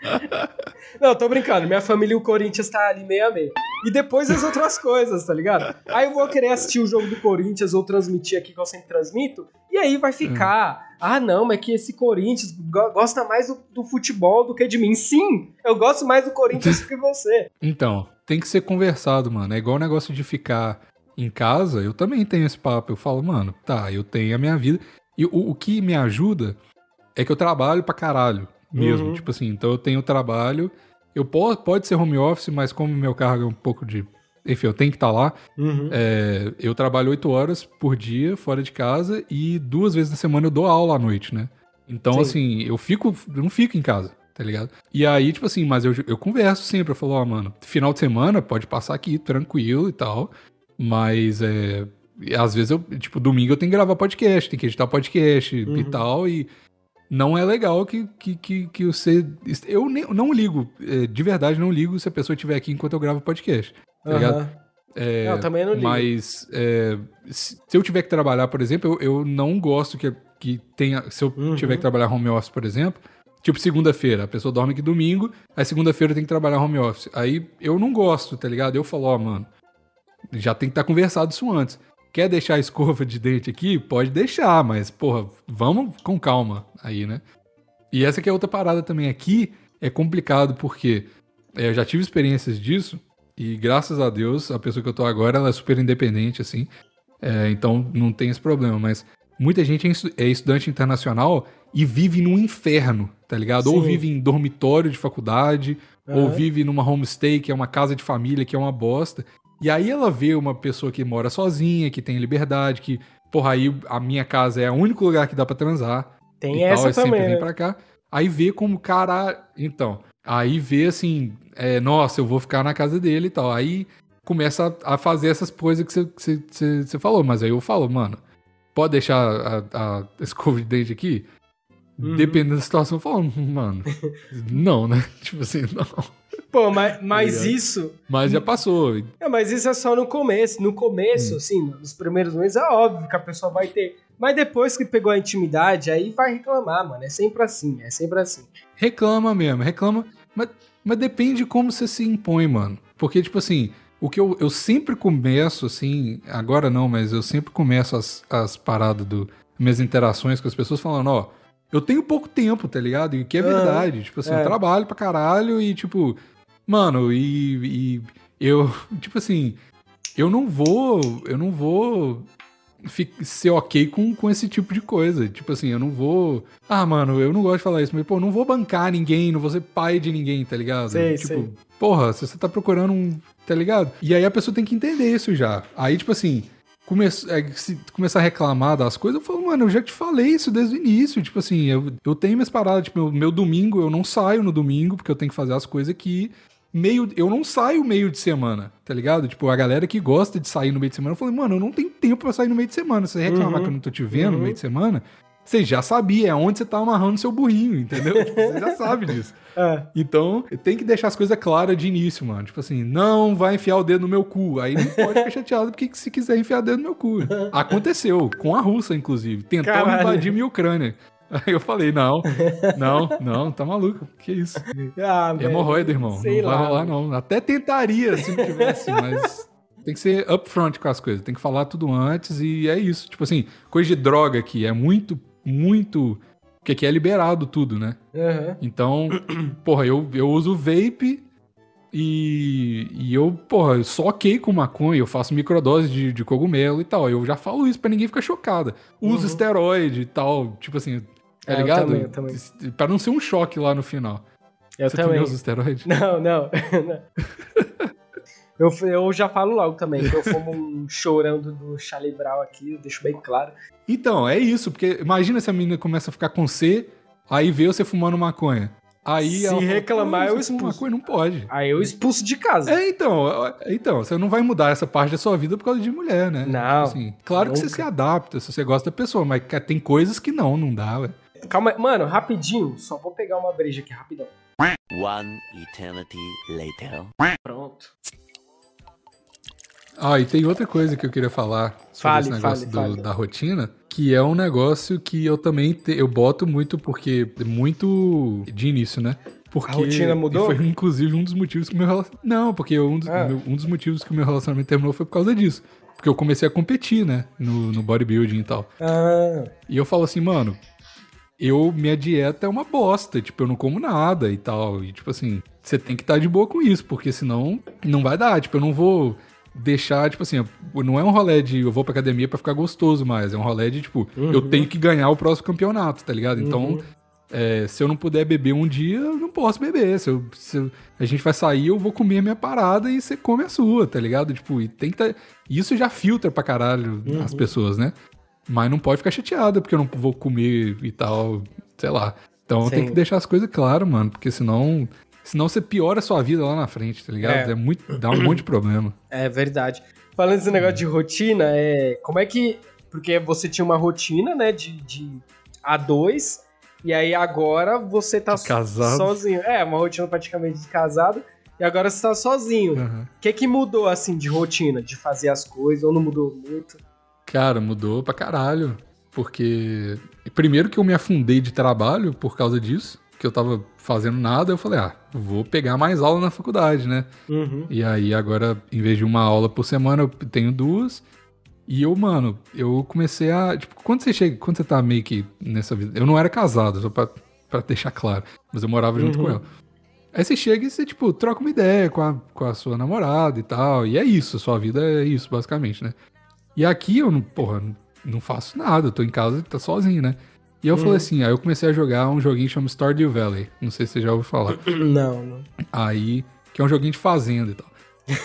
Não, tô brincando. Minha família e o Corinthians tá ali meio a meio. E depois as outras coisas, tá ligado? Aí eu vou querer assistir o jogo do Corinthians ou transmitir aqui que eu sempre transmito. E aí vai ficar. Ah, não, mas que esse Corinthians go- gosta mais do, do futebol do que de mim. Sim, eu gosto mais do Corinthians do que você. Então, tem que ser conversado, mano. É igual o negócio de ficar em casa, eu também tenho esse papo. Eu falo, mano, tá, eu tenho a minha vida. E o, o que me ajuda é que eu trabalho pra caralho mesmo. Uhum. Tipo assim, então eu tenho trabalho. Eu posso, pode ser home office, mas como meu cargo é um pouco de. Enfim, eu tenho que estar lá. É, eu trabalho oito horas por dia fora de casa e duas vezes na semana eu dou aula à noite, né? Então, Sim. assim, eu fico. Eu não fico em casa, tá ligado? E aí, tipo assim, mas eu, eu converso sempre. Eu falo, ó, mano, final de semana pode passar aqui tranquilo e tal. Mas é. e Às vezes eu, tipo, domingo eu tenho que gravar podcast, tem que editar podcast e Uhum. tal. E não é legal que, que, que, que você. Eu nem, não ligo, é, de verdade não ligo se a pessoa estiver aqui enquanto eu gravo podcast. Tá ligado? Aham. É, Não, também não ligo. Mas é, se eu tiver que trabalhar, por exemplo, eu, eu não gosto que, que tenha. Se eu Uhum. tiver que trabalhar home office, por exemplo, tipo segunda-feira, a pessoa dorme aqui domingo, aí segunda-feira tem que trabalhar home office. Aí eu não gosto, tá ligado? Eu falo, ó, mano, já tem que estar conversado isso antes. Quer deixar a escova de dente aqui? Pode deixar, mas, porra, vamos com calma aí, né? E essa que é outra parada também aqui, é complicado porque é, eu já tive experiências disso e graças a Deus a pessoa que eu tô agora ela é super independente, assim, é, então não tem esse problema, mas muita gente é, é estudante internacional e vive num inferno, tá ligado? Sim. Ou vive em dormitório de faculdade, uhum. ou vive numa homestay, que é uma casa de família, que é uma bosta. E aí ela vê uma pessoa que mora sozinha, que tem liberdade, que, porra, aí a minha casa é o único lugar que dá para transar. Tem essa tal, também. Sempre né? vem pra cá. Aí vê como cara. Então, aí vê assim, é, nossa, eu vou ficar na casa dele e tal. Aí começa a, a fazer essas coisas que você falou. Mas aí eu falo, mano, pode deixar a, a escova de dente aqui? Uhum. Dependendo da situação, eu falo, mano, não, né? Tipo assim, não. Pô, mas, mas isso. Mas já passou. É, mas isso é só no começo. No começo, hum. assim, nos primeiros meses, é óbvio que a pessoa vai ter. Mas depois que pegou a intimidade, aí vai reclamar, mano. É sempre assim, é sempre assim. Reclama mesmo, reclama. Mas, mas depende de como você se impõe, mano. Porque, tipo assim, o que eu, eu sempre começo, assim, agora não, mas eu sempre começo as, as paradas do. Minhas interações com as pessoas falando, ó eu tenho pouco tempo, tá ligado? E que é verdade. tipo assim, é. eu trabalho pra caralho e, tipo, mano, e, e eu, tipo assim, eu não vou, eu não vou ser ok com, com esse tipo de coisa. Tipo assim, eu não vou. Ah, mano, eu não gosto de falar isso, mas, pô, não vou bancar ninguém, não vou ser pai de ninguém, tá ligado? Sei, tipo, sei. porra, se você tá procurando um. Tá ligado? E aí a pessoa tem que entender isso já. Aí, tipo assim, come, é, se começar a reclamar das coisas, eu falo, mano, eu já te falei isso desde o início. Tipo assim, eu, eu tenho minhas paradas, tipo, meu, meu domingo, eu não saio no domingo, porque eu tenho que fazer as coisas aqui. Meio, eu não saio meio de semana, tá ligado? Tipo, a galera que gosta de sair no meio de semana, eu falei, mano, eu não tenho tempo pra sair no meio de semana. Se você reclamar uhum, que eu não tô te vendo uhum. no meio de semana, você já sabia onde você tá amarrando seu burrinho, entendeu? tipo, você já sabe disso. É. Então, tem que deixar as coisas claras de início, mano. Tipo assim, não vai enfiar o dedo no meu cu. Aí não pode ficar chateado, porque se quiser enfiar o dedo no meu cu. Aconteceu, com a Rússia, inclusive. Tentou Caralho. invadir minha Ucrânia. Aí eu falei, não, não, não, tá maluco. Que isso? Ah, Hemorroida, irmão. Sei não lá. vai rolar, não. Até tentaria se não tivesse, mas tem que ser upfront com as coisas. Tem que falar tudo antes e é isso. Tipo assim, coisa de droga aqui é muito muito. Porque aqui é liberado tudo, né? Uhum. Então, porra, eu, eu uso vape e, e eu, porra, eu só ok com maconha, eu faço microdose de, de cogumelo e tal. Eu já falo isso pra ninguém ficar chocada. Uso uhum. esteroide e tal, tipo assim, tá é, ligado? Também, eu também. Pra não ser um choque lá no final. Eu Você também. também usa esteroide? Não, não. Eu, eu já falo logo também que eu fumo um chorando do Charlie Brown aqui, eu deixo bem claro. Então, é isso, porque imagina se a menina começa a ficar com C, aí vê você fumando maconha. Aí Se reclamar, fala, eu expulso. Maconha não pode. Aí eu expulso de casa. É, então, então, você não vai mudar essa parte da sua vida por causa de mulher, né? Não. Tipo assim, claro nunca. que você se adapta, se você gosta da pessoa, mas tem coisas que não, não dá, ué. Calma, mano, rapidinho, só vou pegar uma breja aqui, rapidão. One eternity later. Pronto. Ah, e tem outra coisa que eu queria falar sobre fale, esse negócio fale, do, fale. da rotina, que é um negócio que eu também te, eu boto muito porque muito de início, né? Porque a rotina mudou? Foi inclusive um dos motivos que o meu relacionamento. Não, porque um dos, ah. meu, um dos motivos que o meu relacionamento terminou foi por causa disso. Porque eu comecei a competir, né? No, no bodybuilding e tal. Ah. E eu falo assim, mano, eu, minha dieta é uma bosta, tipo, eu não como nada e tal. E, tipo assim, você tem que estar tá de boa com isso, porque senão não vai dar. Tipo, eu não vou deixar, tipo assim, não é um rolê de eu vou pra academia para ficar gostoso mais, é um rolê de, tipo, uhum. eu tenho que ganhar o próximo campeonato, tá ligado? Então, uhum. é, se eu não puder beber um dia, eu não posso beber. Se, eu, se a gente vai sair, eu vou comer a minha parada e você come a sua, tá ligado? Tipo, e tem que tá... Isso já filtra pra caralho uhum. as pessoas, né? Mas não pode ficar chateada porque eu não vou comer e tal, sei lá. Então tem que deixar as coisas claras, mano, porque senão Senão você piora a sua vida lá na frente, tá ligado? É, é muito, dá um monte de problema. É verdade. Falando desse negócio de rotina, é, como é que. Porque você tinha uma rotina, né, de, de A2, e aí agora você tá casado. sozinho. É, uma rotina praticamente de casado, e agora você tá sozinho. O uhum. que que mudou, assim, de rotina, de fazer as coisas, ou não mudou muito? Cara, mudou pra caralho. Porque. Primeiro que eu me afundei de trabalho por causa disso que eu tava fazendo nada, eu falei, ah, vou pegar mais aula na faculdade, né? Uhum. E aí agora, em vez de uma aula por semana, eu tenho duas. E eu, mano, eu comecei a. Tipo, quando você chega. Quando você tá meio que nessa vida. Eu não era casado, só pra, pra deixar claro. Mas eu morava junto Uhum. com ela. Aí você chega e você, tipo, troca uma ideia com a, com a sua namorada e tal. E é isso, sua vida é isso, basicamente, né? E aqui eu não, porra, não- faço nada, eu tô em casa e tá sozinho, né? E eu falei assim, aí eu comecei a jogar um joguinho que chama Stardew Valley. Não sei se você já ouviu falar. Não, não. Aí, que é um joguinho de fazenda e tal.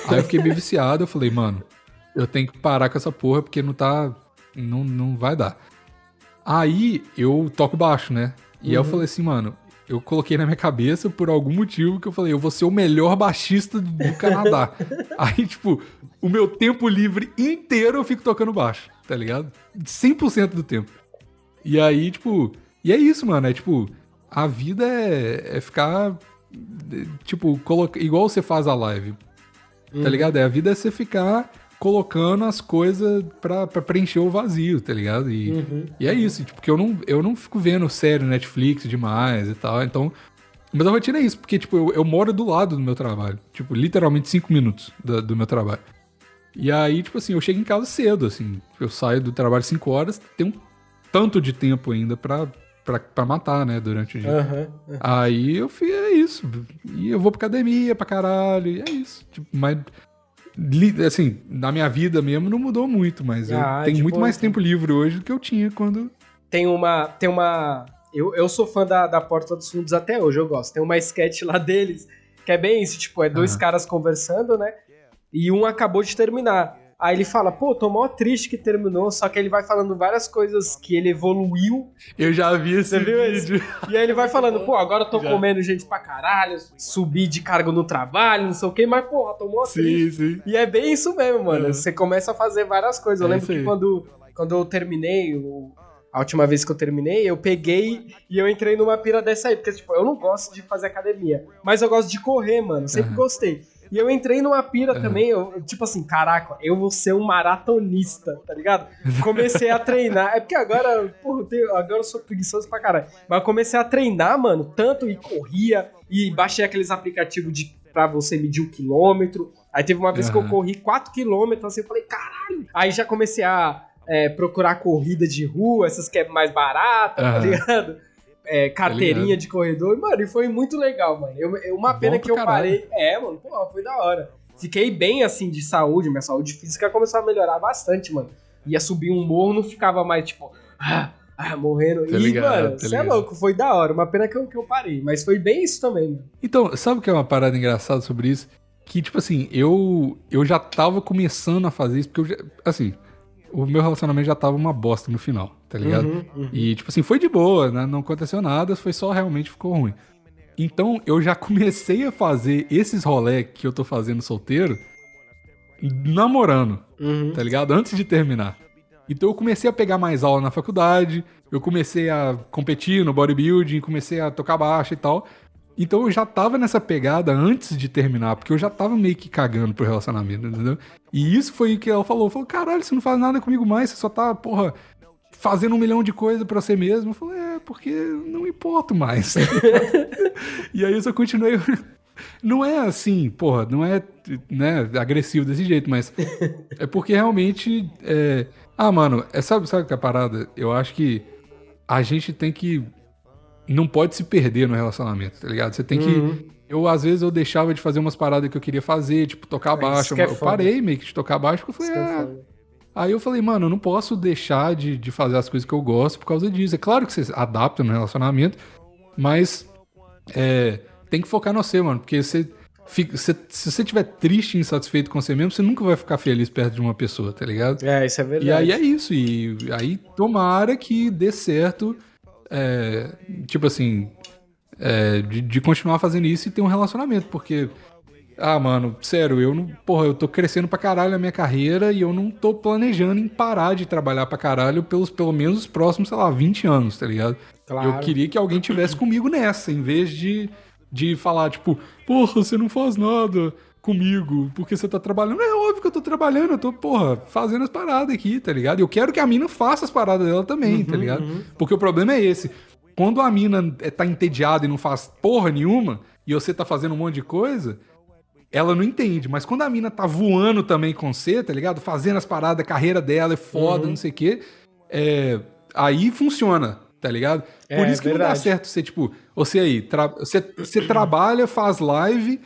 Aí eu fiquei meio viciado, eu falei, mano, eu tenho que parar com essa porra porque não tá. Não, não vai dar. Aí eu toco baixo, né? E aí eu falei assim, mano, eu coloquei na minha cabeça por algum motivo que eu falei, eu vou ser o melhor baixista do Canadá. aí, tipo, o meu tempo livre inteiro eu fico tocando baixo, tá ligado? 100% do tempo. E aí, tipo, e é isso, mano, é tipo, a vida é, é ficar, é, tipo, coloca, igual você faz a live, tá ligado? É, a vida é você ficar colocando as coisas pra, pra preencher o vazio, tá ligado? E, Uhum. e é isso, tipo, porque eu não, eu não fico vendo série Netflix demais e tal, então... Mas a rotina é isso, porque, tipo, eu, eu moro do lado do meu trabalho. Tipo, literalmente cinco minutos da- do meu trabalho. E aí, tipo assim, eu chego em casa cedo, assim. Eu saio do trabalho 5 horas, tem um tanto de tempo ainda pra, pra, pra matar, né, durante o dia. Aham. Aí eu fiz, é isso. E eu vou pra academia pra caralho, e é isso. Tipo, mas, assim, na minha vida mesmo não mudou muito, mas eu Ah, tenho de muito mais tempo livre hoje do que eu tinha quando... Tem uma. Tem uma. Eu, eu sou fã da, da Porta dos Fundos até hoje, eu gosto. Tem uma sketch lá deles que é bem isso, tipo, é dois caras conversando, né? E um acabou de terminar. Aí ele fala, pô, tô mó triste que terminou, só que ele vai falando várias coisas que ele evoluiu. Eu já vi esse Você viu vídeo. E aí ele vai falando, pô, agora eu tô Já. comendo gente pra caralho, subi de cargo no trabalho, não sei o quê, mas, porra, tô mó triste. Sim, sim. E é bem isso mesmo, mano. É. Você começa a fazer várias coisas. Eu É lembro isso que quando, quando eu terminei, o- a última vez que eu terminei, eu peguei e eu entrei numa pira dessa aí. Porque, tipo, eu não gosto de fazer academia. Mas eu gosto de correr, mano. Sempre Aham. gostei. E eu entrei numa pira também, eu, tipo assim, caraca, eu vou ser um maratonista, tá ligado? Comecei a treinar. É porque agora, porra, eu tenho- agora eu sou preguiçoso pra caralho. Mas eu comecei a treinar, mano, tanto e corria, e baixei aqueles aplicativos de, pra você medir o quilômetro. Aí teve uma vez que eu corri 4 quilômetros, assim, eu falei, caralho. Aí já comecei a é, procurar corrida de rua, essas que é mais barata, tá Aham. ligado? É, carteirinha de corredor. Mano, e foi muito legal, mano. Eu, eu- uma Bom pena que eu caralho. parei. É, mano, pô, foi da hora. Fiquei bem, assim, de saúde. Minha saúde física começou a melhorar bastante, mano. Ia subir um morro, não ficava mais, tipo, ah, ah, morrendo. Tá e, ligado, mano, tá você é ligado. louco, foi da hora. Uma pena que eu, que eu parei. Mas foi bem isso também, mano. Então, sabe o que é uma parada engraçada sobre isso? Que, tipo assim, eu, eu já tava começando a fazer isso, porque eu já, assim, o meu relacionamento já tava uma bosta no final, tá ligado? Uhum, uhum. E, tipo assim, foi de boa, né? Não aconteceu nada, foi só realmente ficou ruim. Então, eu já comecei a fazer esses rolê que eu tô fazendo solteiro namorando, Uhum. tá ligado? Antes de terminar. Então eu comecei a pegar mais aula na faculdade, eu comecei a competir no bodybuilding, comecei a tocar baixo e tal. Então eu já tava nessa pegada antes de terminar, porque eu já tava meio que cagando pro relacionamento, entendeu? E isso foi o que ela falou. Falou, caralho, você não faz nada comigo mais, você só tá, porra, fazendo um milhão de coisas pra você mesmo. Eu falei, é, porque não importo mais. e aí eu só continuei. Não é assim, porra, não é né, agressivo desse jeito, mas é porque realmente. É... Ah, mano, é, sabe, sabe que é a parada? Eu acho que a gente tem que. Não pode se perder no relacionamento, tá ligado? Você tem que. Uhum. Eu, às vezes, eu deixava de fazer umas paradas que eu queria fazer, tipo, tocar É, isso baixo. é eu parei meio que de tocar baixo, porque eu Isso falei, é ah. Aí eu falei, mano, eu não posso deixar de, de fazer as coisas que eu gosto por causa disso. É claro que você adapta no relacionamento, mas é, tem que focar no você, mano. Porque você fica, você- se você estiver triste e insatisfeito com você mesmo, você nunca vai ficar feliz perto de uma pessoa, tá ligado? É, isso é verdade. E aí é isso. E aí tomara que dê certo, é, tipo assim, é, de, de continuar fazendo isso e ter um relacionamento. Porque, ah, mano, sério, eu não. Porra, eu tô crescendo pra caralho na minha carreira e eu não tô planejando em parar de trabalhar pra caralho pelos pelo menos os próximos, sei lá, 20 anos, tá ligado? Claro. Eu queria que alguém tivesse comigo nessa, em vez de, de falar, tipo, porra, você não faz nada comigo, porque você tá trabalhando. É óbvio que eu tô trabalhando, eu tô, porra, fazendo as paradas aqui, tá ligado? Eu quero que a mina faça as paradas dela também, tá ligado? Porque o problema é esse. Quando a mina é- tá entediada e não faz porra nenhuma, e você tá fazendo um monte de coisa, ela não entende. Mas quando a mina tá voando também com você, tá ligado? Fazendo as paradas, a carreira dela é foda, Uhum. não sei o quê. É, aí funciona, tá ligado? É, Por isso que não dá verdade. certo você, tipo, você aí, tra- você, você trabalha, faz live,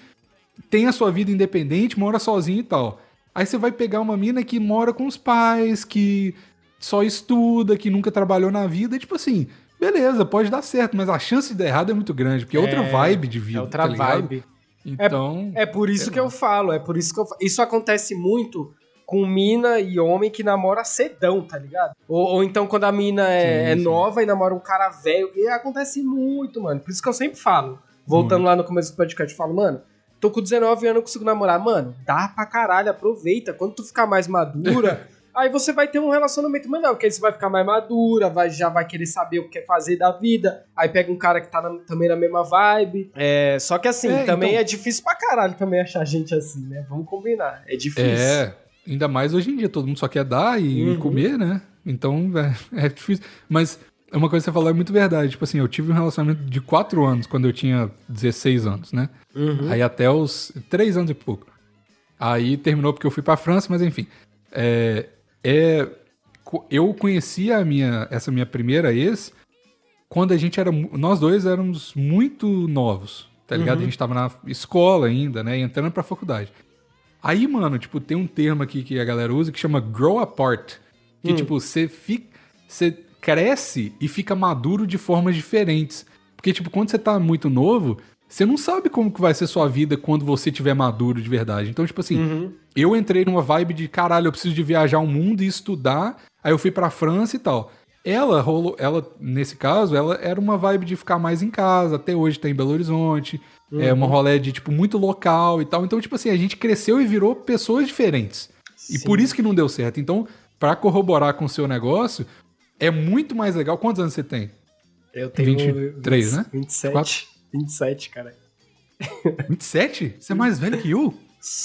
tem a sua vida independente, mora sozinho e tal. Aí você vai pegar uma mina que mora com os pais, que só estuda, que nunca trabalhou na vida, e tipo assim, beleza, pode dar certo, mas a chance de dar errado é muito grande, porque é outra É, vibe de vida, É outra tá vibe. Então, É por isso que lá. eu falo, é por isso que eu fa- Isso acontece muito com mina e homem que namora cedão, tá ligado? Ou, ou então quando a mina é, Sim, é sim. nova e namora um cara velho. E acontece muito, mano. Por isso que eu sempre falo. Voltando lá no começo do podcast, eu falo, mano, tô com 19 anos, não consigo namorar. Mano, dá pra caralho, aproveita. Quando tu ficar mais madura, aí você vai ter um relacionamento melhor, porque aí você vai ficar mais madura, vai, já vai querer saber o que quer fazer da vida. Aí pega um cara que tá na- também na mesma vibe. É, só que assim, É, também então- é difícil pra caralho também achar gente assim, né? Vamos combinar. É difícil. É, ainda mais hoje em dia, todo mundo só quer dar e Uhum. comer, né? Então é, é difícil. Mas uma coisa que você falou é muito verdade. Tipo assim, eu tive um relacionamento de 4 anos quando eu tinha 16 anos, né? Uhum. Aí até os 3 anos e pouco. Aí terminou porque eu fui pra França, mas enfim. É, é, eu conheci a minha, essa minha primeira ex quando a gente era. Nós dois éramos muito novos, tá ligado? Uhum. A gente tava na escola ainda, né? Entrando pra faculdade. Aí, mano, tipo, tem um termo aqui que a galera usa que chama grow apart. Que, Hum. tipo, você fica. Você cresce e fica maduro de formas diferentes. Porque, tipo, quando você tá muito novo, você não sabe como que vai ser sua vida quando você tiver maduro de verdade. Então, tipo assim, Uhum. eu entrei numa vibe de caralho, eu preciso de viajar o mundo e estudar. Aí eu fui pra França e tal. Ela rolou, ela nesse caso, ela era uma vibe de ficar mais em casa, até hoje tá em Belo Horizonte. É uma rolê de tipo muito local e tal. Então, tipo assim, a gente cresceu e virou pessoas diferentes. E Sim. por isso que não deu certo. Então, pra corroborar com o seu negócio, é muito mais legal. Quantos anos você tem? Eu tenho 23, né? 27. Quatro? 27, cara. 27? Você é mais velho que eu?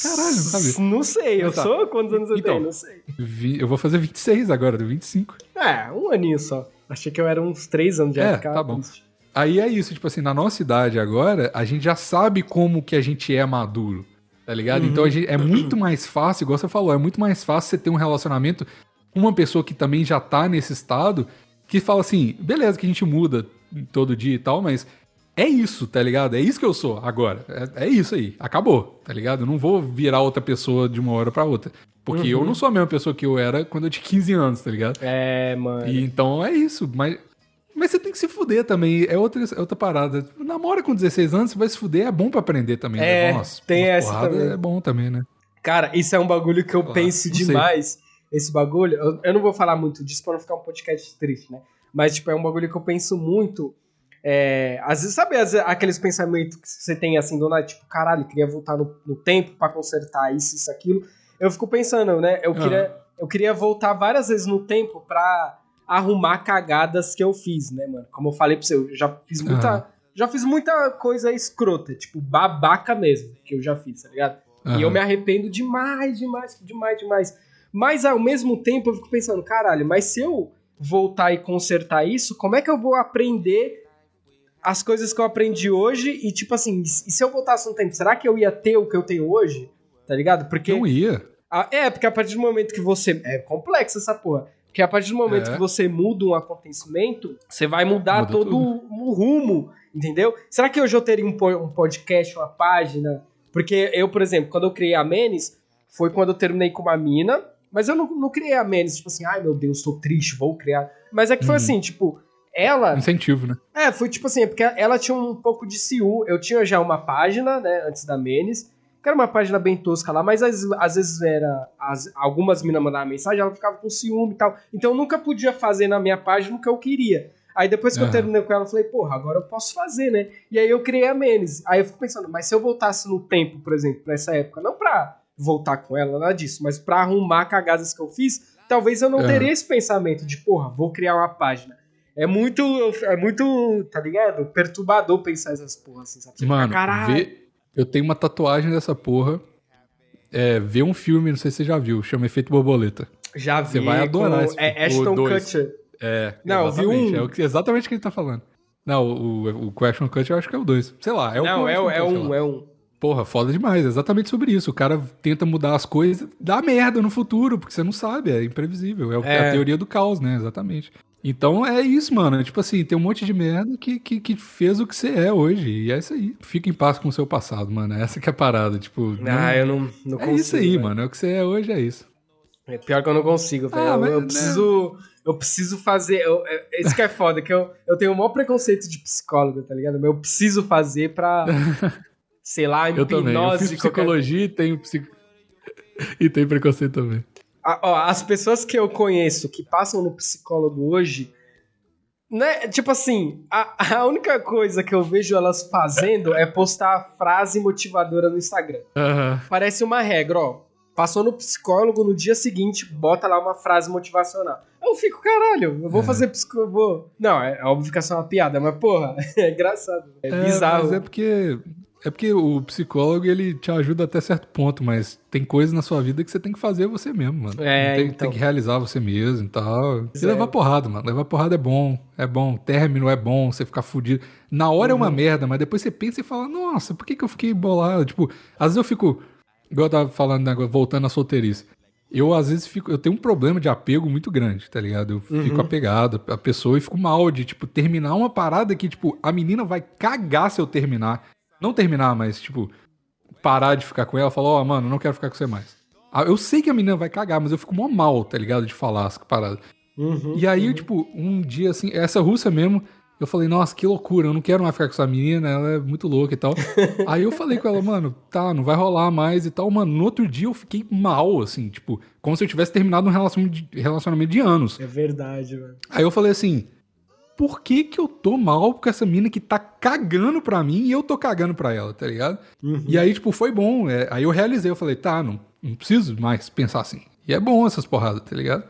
Caralho, não sabia. Não sei, eu tá. sou quantos anos eu Então. tenho, não sei. Vi- Eu vou fazer 26 agora, 25. É, um aninho só. Achei que eu era uns 3 anos já. É, ficar tá bom. Aí é isso, tipo assim, na nossa idade agora, a gente já sabe como que a gente é maduro, tá ligado? Uhum. Então a gente- é muito mais fácil, igual você falou, é muito mais fácil você ter um relacionamento uma pessoa que também já tá nesse estado, que fala assim, beleza que a gente muda todo dia e tal, mas é isso, tá ligado? É isso que eu sou agora. É, é isso aí, acabou, tá ligado? Eu não vou virar outra pessoa de uma hora pra outra. Porque eu Uhum. não sou a mesma pessoa que eu era quando eu tinha 15 anos, tá ligado? É, mano. E então é isso, mas, mas você tem que se fuder também, é outra, é outra parada. Namora com 16 anos, você vai se fuder, é bom pra aprender também. É, né? Nossa, tem essa porrada também. É bom também, né? Cara, isso é um bagulho que eu Ah, penso não sei. Esse bagulho. Eu, eu não vou falar muito disso pra não ficar um podcast triste, né? Mas, tipo, é um bagulho que eu penso muito. É, às vezes, sabe às vezes, aqueles pensamentos que você tem assim, do nada, tipo, caralho, queria voltar no, no tempo pra consertar isso, isso, aquilo. Eu fico pensando, né? Eu Ah. queria, eu queria voltar várias vezes no tempo pra arrumar cagadas que eu fiz, né, mano? Como eu falei pra você, eu já fiz muita. Aham. Já fiz muita coisa escrota, tipo, babaca mesmo, que eu já fiz, tá ligado? E eu Aham. me arrependo demais, demais, demais, demais. Mas ao mesmo tempo eu fico pensando, caralho, mas se eu voltar e consertar isso, como é que eu vou aprender as coisas que eu aprendi hoje? E tipo assim, e se eu voltasse no tempo, será que eu ia ter o que eu tenho hoje? Tá ligado? Porque. Não ia. Ah, é, porque a partir do momento que você. É complexo essa porra. Porque a partir do momento É. que você muda um acontecimento, você vai mudar Muda todo tudo. o rumo, entendeu? Será que hoje eu teria um, um podcast, uma página? Porque eu, por exemplo, quando eu criei a Menes, foi quando eu terminei com uma mina, mas eu não, não criei a Menes, tipo assim, ai meu Deus, tô triste, vou criar. Mas é que foi Uhum. assim, tipo, ela. Incentivo, né? É, foi tipo assim, é porque ela tinha um pouco de ciúme. Eu tinha já uma página, né, antes da Menes, que era uma página bem tosca lá, mas às, às vezes era. as- algumas minas mandavam mensagem, ela ficava com ciúme e tal. Então eu nunca podia fazer na minha página o que eu queria. Aí depois que eu Aham. terminei com ela, eu falei, porra, agora eu posso fazer, né? E aí eu criei a Menes. Aí eu fico pensando, mas se eu voltasse no tempo, por exemplo, nessa época, não pra voltar com ela, nada disso, mas pra arrumar cagadas que eu fiz, talvez eu não Aham. teria esse pensamento de, porra, vou criar uma página. É muito, é muito, tá ligado? Perturbador pensar essas porras assim, sabe? Você fica, Mano, caralho. vê, eu tenho uma tatuagem dessa porra. É, vê um filme, não sei se você já viu, chama Efeito Borboleta. Já vi. Você vai adorar esse filme. É Ashton. Kutcher. É, Não, vi um- É exatamente o que ele tá falando. Não, o, o, Question Cut eu acho que é o 2. Sei lá, é o não, é, é que um, é um. Porra, foda demais. É exatamente sobre isso. O cara tenta mudar as coisas, dá merda no futuro, porque você não sabe, é imprevisível. É, é É. a teoria do caos, né? Exatamente. Então é isso, mano. É Tipo assim, tem um monte de merda que, que, que fez o que você é hoje. E é isso aí. Fica em paz com o seu passado, mano. Essa que é a parada. Tipo, não- Ah, eu não, não é consigo. isso aí, velho. mano. É o que você é hoje, é isso. É pior que eu não consigo, velho. Ah, eu, mas, eu né? preciso. Eu preciso fazer. eu- é- Isso que é foda, que eu, eu tenho o maior preconceito de psicólogo, tá ligado? Mas eu preciso fazer pra. sei lá, Eu também. Eu fiz hipnose. qualquer- psicologia e tenho psico... e tenho preconceito também. A- ó, as pessoas que eu conheço que passam no psicólogo hoje. Né, tipo assim, a, a única coisa que eu vejo elas fazendo é postar frase motivadora no Instagram. Aham. Parece uma regra, ó. Passou no psicólogo, no dia seguinte, bota lá uma frase motivacional. Eu fico, caralho, eu vou É. fazer psicólogo. Não, é, é óbvio que é só uma piada, mas porra, é engraçado. É, É, bizarro. Mas é porque. É porque o psicólogo ele te ajuda até certo ponto, mas tem coisas na sua vida que você tem que fazer você mesmo, mano. É, tem, então. tem que realizar você mesmo e tal. E é. levar porrada, mano. Levar porrada é bom. É bom. Término é bom. Você ficar fudido. Na hora é uma Uhum. merda, mas depois você pensa e fala: Nossa, por que, que eu fiquei bolado? Tipo, às vezes eu fico. Igual eu tava falando, voltando à solteirice. Eu, às vezes, fico. Eu tenho um problema de apego muito grande, tá ligado? Eu Uhum. fico apegado à pessoa e fico mal de, tipo, terminar uma parada que, tipo, a menina vai cagar se eu terminar. Não terminar, mas, tipo, parar de ficar com ela, falar, ó, mano, não quero ficar com você mais. Ah, Eu sei que a menina vai cagar, mas eu fico mó mal, tá ligado? De falar as paradas. Uhum. E aí, tipo, um dia assim, essa russa mesmo, eu falei, nossa, que loucura, eu não quero mais ficar com essa menina, ela é muito louca e tal. aí eu falei com ela, mano, tá, não vai rolar mais e tal. Mano, no outro dia eu fiquei mal, assim, tipo, como se eu tivesse terminado um relacionamento de, relacionamento de anos. É verdade, velho. Aí eu falei assim, por que que eu tô mal com essa mina que tá cagando pra mim e eu tô cagando pra ela, tá ligado? Uhum. E aí, tipo, foi bom. é, aí eu realizei, eu falei, tá, não, não preciso mais pensar assim. E é bom essas porradas, tá ligado?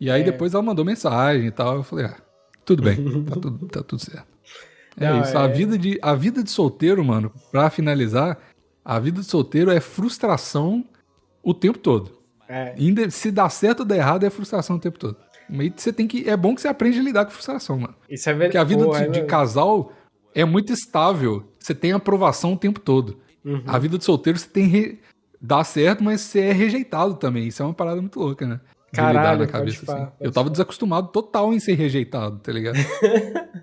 E aí É. depois ela mandou mensagem e tal. Eu falei, ah, tudo bem, tá tudo, tá tudo certo. É Não, isso. A, é- vida de, a vida de solteiro, mano, pra finalizar, a vida de solteiro é frustração o tempo todo. É. Se dá certo ou dá errado, é frustração o tempo todo. Mas você tem que. É bom que você aprende a lidar com frustração, mano. Isso é verdade. Porque a vida Porra, de, é de casal é muito estável. Você tem aprovação o tempo todo. Uhum. A vida de solteiro você tem. Re... Dá certo, mas você é rejeitado também. Isso é uma parada muito louca, né? De Caralho, lidar na cabeça assim. Eu tava desacostumado total em ser rejeitado, tá ligado?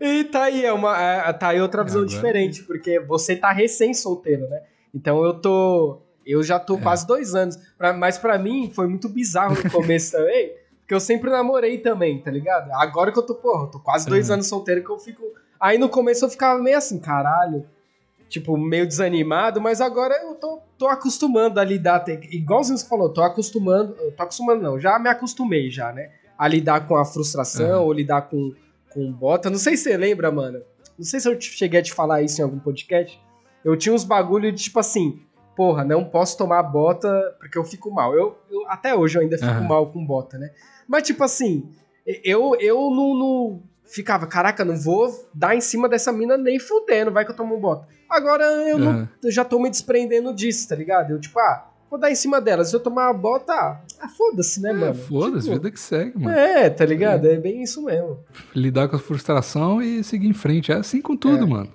E tá aí, é uma, é, tá aí outra visão agora- diferente, porque você tá recém-solteiro, né? Então eu tô. Eu já É. tô quase dois anos. Pra- mas pra mim foi muito bizarro no começo também, porque eu sempre namorei também, tá ligado? Agora que eu tô, porra, eu tô quase dois Uhum. anos solteiro que eu fico. Aí no começo eu ficava meio assim, caralho. Tipo, meio desanimado, mas agora eu tô, tô acostumando a lidar. Igualzinho você falou, tô acostumando. Tô acostumando, não, já me acostumei já, né? A lidar com a frustração, Uhum. ou lidar com, com bota. Não sei se você lembra, mano. Não sei se eu cheguei a te falar isso em algum podcast. Eu tinha uns bagulho de tipo assim, porra, não posso tomar bota porque eu fico mal. Eu, eu- até hoje eu ainda fico Aham. mal com bota, né? Mas tipo assim, eu, eu não, não ficava, caraca, não vou dar em cima dessa mina nem fudendo, vai que eu tomo bota. Agora eu, não- Aham. eu já tô me desprendendo disso, tá ligado? Eu tipo, ah, vou dar em cima dela. Se eu tomar uma bota, ah, ah, foda-se, né, É, mano? Foda-se, Tipo, vida que segue, mano. É, tá ligado? É bem isso mesmo. Lidar com a frustração e seguir em frente. É assim com tudo, É. mano.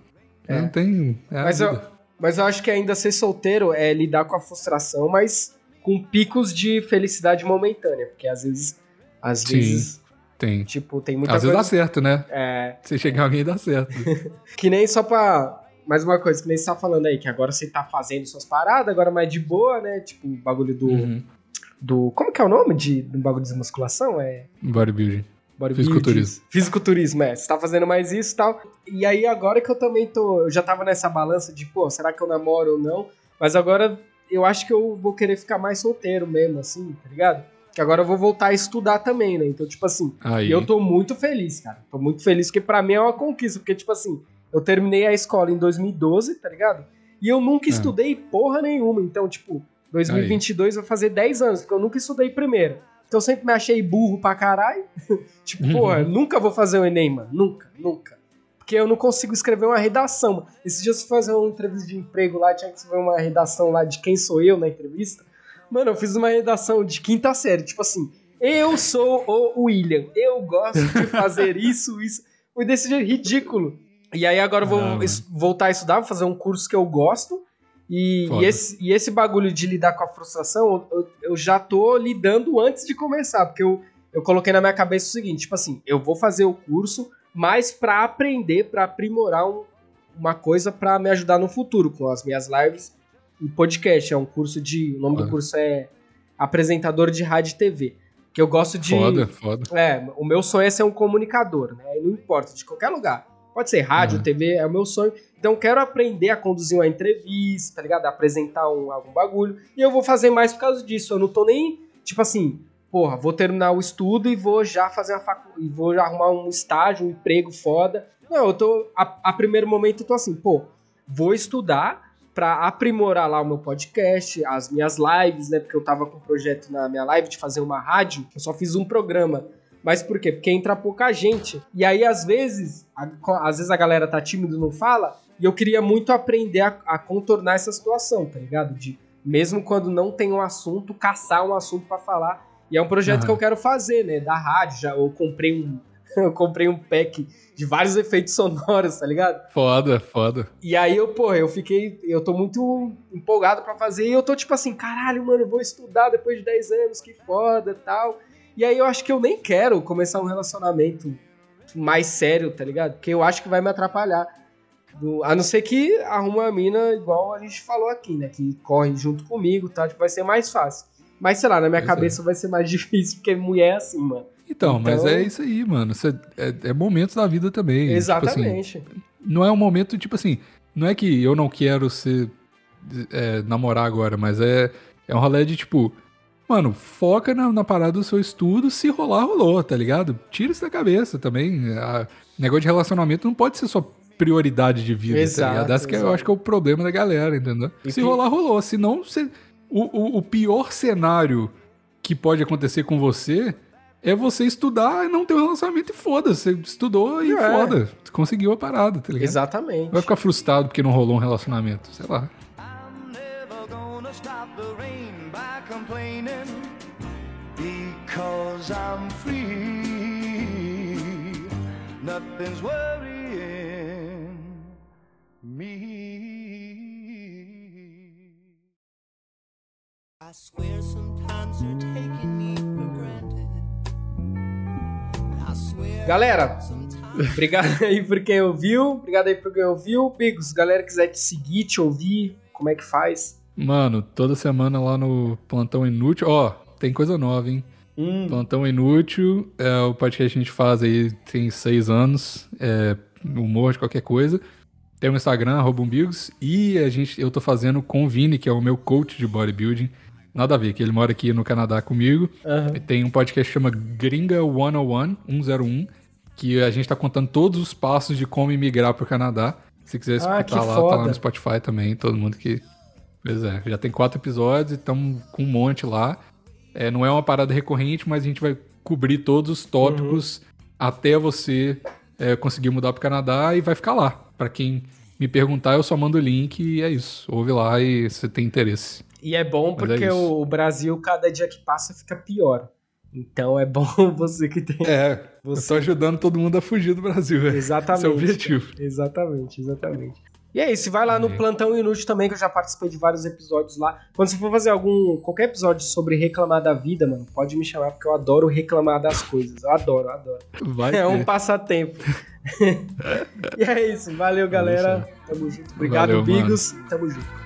É. Não tem. É a Mas eu. Mas eu acho que ainda ser solteiro é lidar com a frustração, mas com picos de felicidade momentânea. Porque às vezes, às Sim. vezes, Tem. tipo, tem muita Às vezes dá coisa. certo, né? É, Você chegar alguém dá certo. que nem só pra. Mais uma coisa, que nem você tá falando aí, que agora você tá fazendo suas paradas, agora mais de boa, né? Tipo, o bagulho do. Uhum. do como que é o nome de, do bagulho de musculação? É. Bodybuilding. Bodybuilding. Fisiculturismo. Fisiculturismo, é. Você tá fazendo mais isso e tal. E aí, agora que eu também tô. Eu já tava nessa balança de, pô, será que eu namoro ou não? Mas agora eu acho que eu vou querer ficar mais solteiro mesmo, assim, tá ligado? Que agora eu vou voltar a estudar também, né? Então, tipo assim, Aí. e eu tô muito feliz, cara. Tô muito feliz, porque pra mim é uma conquista. Porque, tipo assim, eu terminei a escola em 2012, tá ligado? E eu nunca É. estudei porra nenhuma. Então, tipo, 2022 vai fazer 10 anos, porque eu nunca estudei primeiro. Então eu sempre me achei burro pra caralho. tipo, porra, Uhum. nunca vou fazer o Enem, mano. Nunca, nunca. Porque eu não consigo escrever uma redação. mano. Esses dias eu fui fazer uma entrevista de emprego lá, tinha que escrever uma redação lá de quem sou eu na entrevista. Mano, eu fiz uma redação de quinta série, tipo assim, eu sou o William, eu gosto de fazer isso, isso. Foi desse jeito ridículo. E aí agora eu vou Ah, voltar a estudar, vou fazer um curso que eu gosto E, e, esse, e esse bagulho de lidar com a frustração, eu, eu já tô lidando antes de começar, porque eu, eu coloquei na minha cabeça o seguinte, tipo assim, eu vou fazer o curso, mas pra aprender, pra aprimorar um- uma coisa pra me ajudar no futuro, com as minhas lives e podcast. É um curso de. O nome do Foda. curso é Apresentador de Rádio e TV. Que eu gosto de. Foda, foda. É, o meu sonho é ser um comunicador, né? Não importa, de qualquer lugar. Pode ser rádio, Uhum. TV, é o meu sonho. Então quero aprender a conduzir uma entrevista, tá ligado? A apresentar um, algum bagulho. E eu vou fazer mais por causa disso. Eu não tô nem, tipo assim, porra, vou terminar o estudo e vou já fazer uma facu... e vou já arrumar um estágio, um emprego foda. Não, eu tô. A, a primeiro momento eu tô assim, pô, vou estudar pra aprimorar lá o meu podcast, as minhas lives, né? Porque eu tava com um projeto na minha live de fazer uma rádio, eu só fiz um programa. Mas por quê? Porque entra pouca gente. E aí, às vezes, a- às vezes a galera tá tímido e não fala, e eu queria muito aprender a, a contornar essa situação, tá ligado? De, mesmo quando não tem um assunto, caçar um assunto pra falar. E é um projeto Aham. que eu quero fazer, né? Da rádio. Já, eu comprei um. Eu comprei um pack de vários efeitos sonoros, tá ligado? Foda, foda. E aí eu, pô, eu fiquei. Eu tô muito empolgado pra fazer. E eu tô tipo assim, caralho, mano, vou estudar depois de 10 anos, que foda tal. E aí eu acho que eu nem quero começar um relacionamento mais sério, tá ligado? Porque eu acho que vai me atrapalhar. Do- a não ser que arruma uma mina igual a gente falou aqui, né? Que corre junto comigo, tá? Tipo, vai ser mais fácil. Mas sei lá, na minha Pois é. cabeça vai ser mais difícil, porque mulher é assim, mano. Então, mas Então- é isso aí, mano. Você- é, é momentos da vida também. Tipo assim, Exatamente. não é um momento, tipo assim, não é que eu não quero ser é, namorar agora, mas é, é um rolê de tipo, mano, foca na, na parada do seu estudo, se rolar, rolou, tá ligado? Tira isso da cabeça também. A, negócio de relacionamento não pode ser sua prioridade de vida, Exato, tá ligado? Que eu exato. acho que é o problema da galera, entendeu? E se que- rolar, rolou. Senão, você, o, o, o pior cenário que pode acontecer com você é você estudar e não ter um relacionamento e foda. Você estudou e É. foda. Conseguiu a parada, tá ligado? Exatamente. Vai ficar frustrado porque não rolou um relacionamento, sei lá. I'm never gonna stop the rain complaining because I'm free. Nothing's worrying me. I swear sometimes you're taking me for granted. I swear Galera, Obrigado aí por quem ouviu. Obrigado aí por quem ouviu. Bigos, galera quiser te seguir, te ouvir, como é que faz? Mano, toda semana lá no Plantão Inútil. Ó, tem coisa nova, hein? Hum, Plantão Inútil é o podcast que a gente faz aí, tem seis anos. É humor de qualquer coisa. Tem o Instagram, umbigos. E a gente, eu tô fazendo com o Vini, que é o meu coach de bodybuilding. Nada a ver, que ele mora aqui no Canadá comigo. E Tem um podcast que chama Gringa 101, 101, que a gente tá contando todos os passos de como imigrar pro Canadá. Se quiser escutar Ah, lá, tá foda. lá no Spotify também, todo mundo que. Pois é, já tem quatro episódios e estamos com um monte lá. É, não é uma parada recorrente, mas a gente vai cobrir todos os tópicos Uhum. até você é, conseguir mudar pro Canadá e vai ficar lá. Pra quem me perguntar, eu só mando o link e é isso. Ouve lá e você tem interesse. E é bom Mas é porque isso. o Brasil, cada dia que passa, fica pior. Então é bom você que tem. É, Você- eu tô ajudando todo mundo a fugir do Brasil. é. Exatamente. Esse é o objetivo. Exatamente, exatamente. E é isso, vai lá no. Plantão Inútil também, que eu já participei de vários episódios lá. Quando você for fazer algum qualquer episódio sobre reclamar da vida, mano, pode me chamar, porque eu adoro reclamar das coisas. Eu adoro, eu adoro. Vai É um ter. passatempo. e é isso, valeu, galera. Tamo junto. Obrigado, Valeu. Bigos. Tamo junto.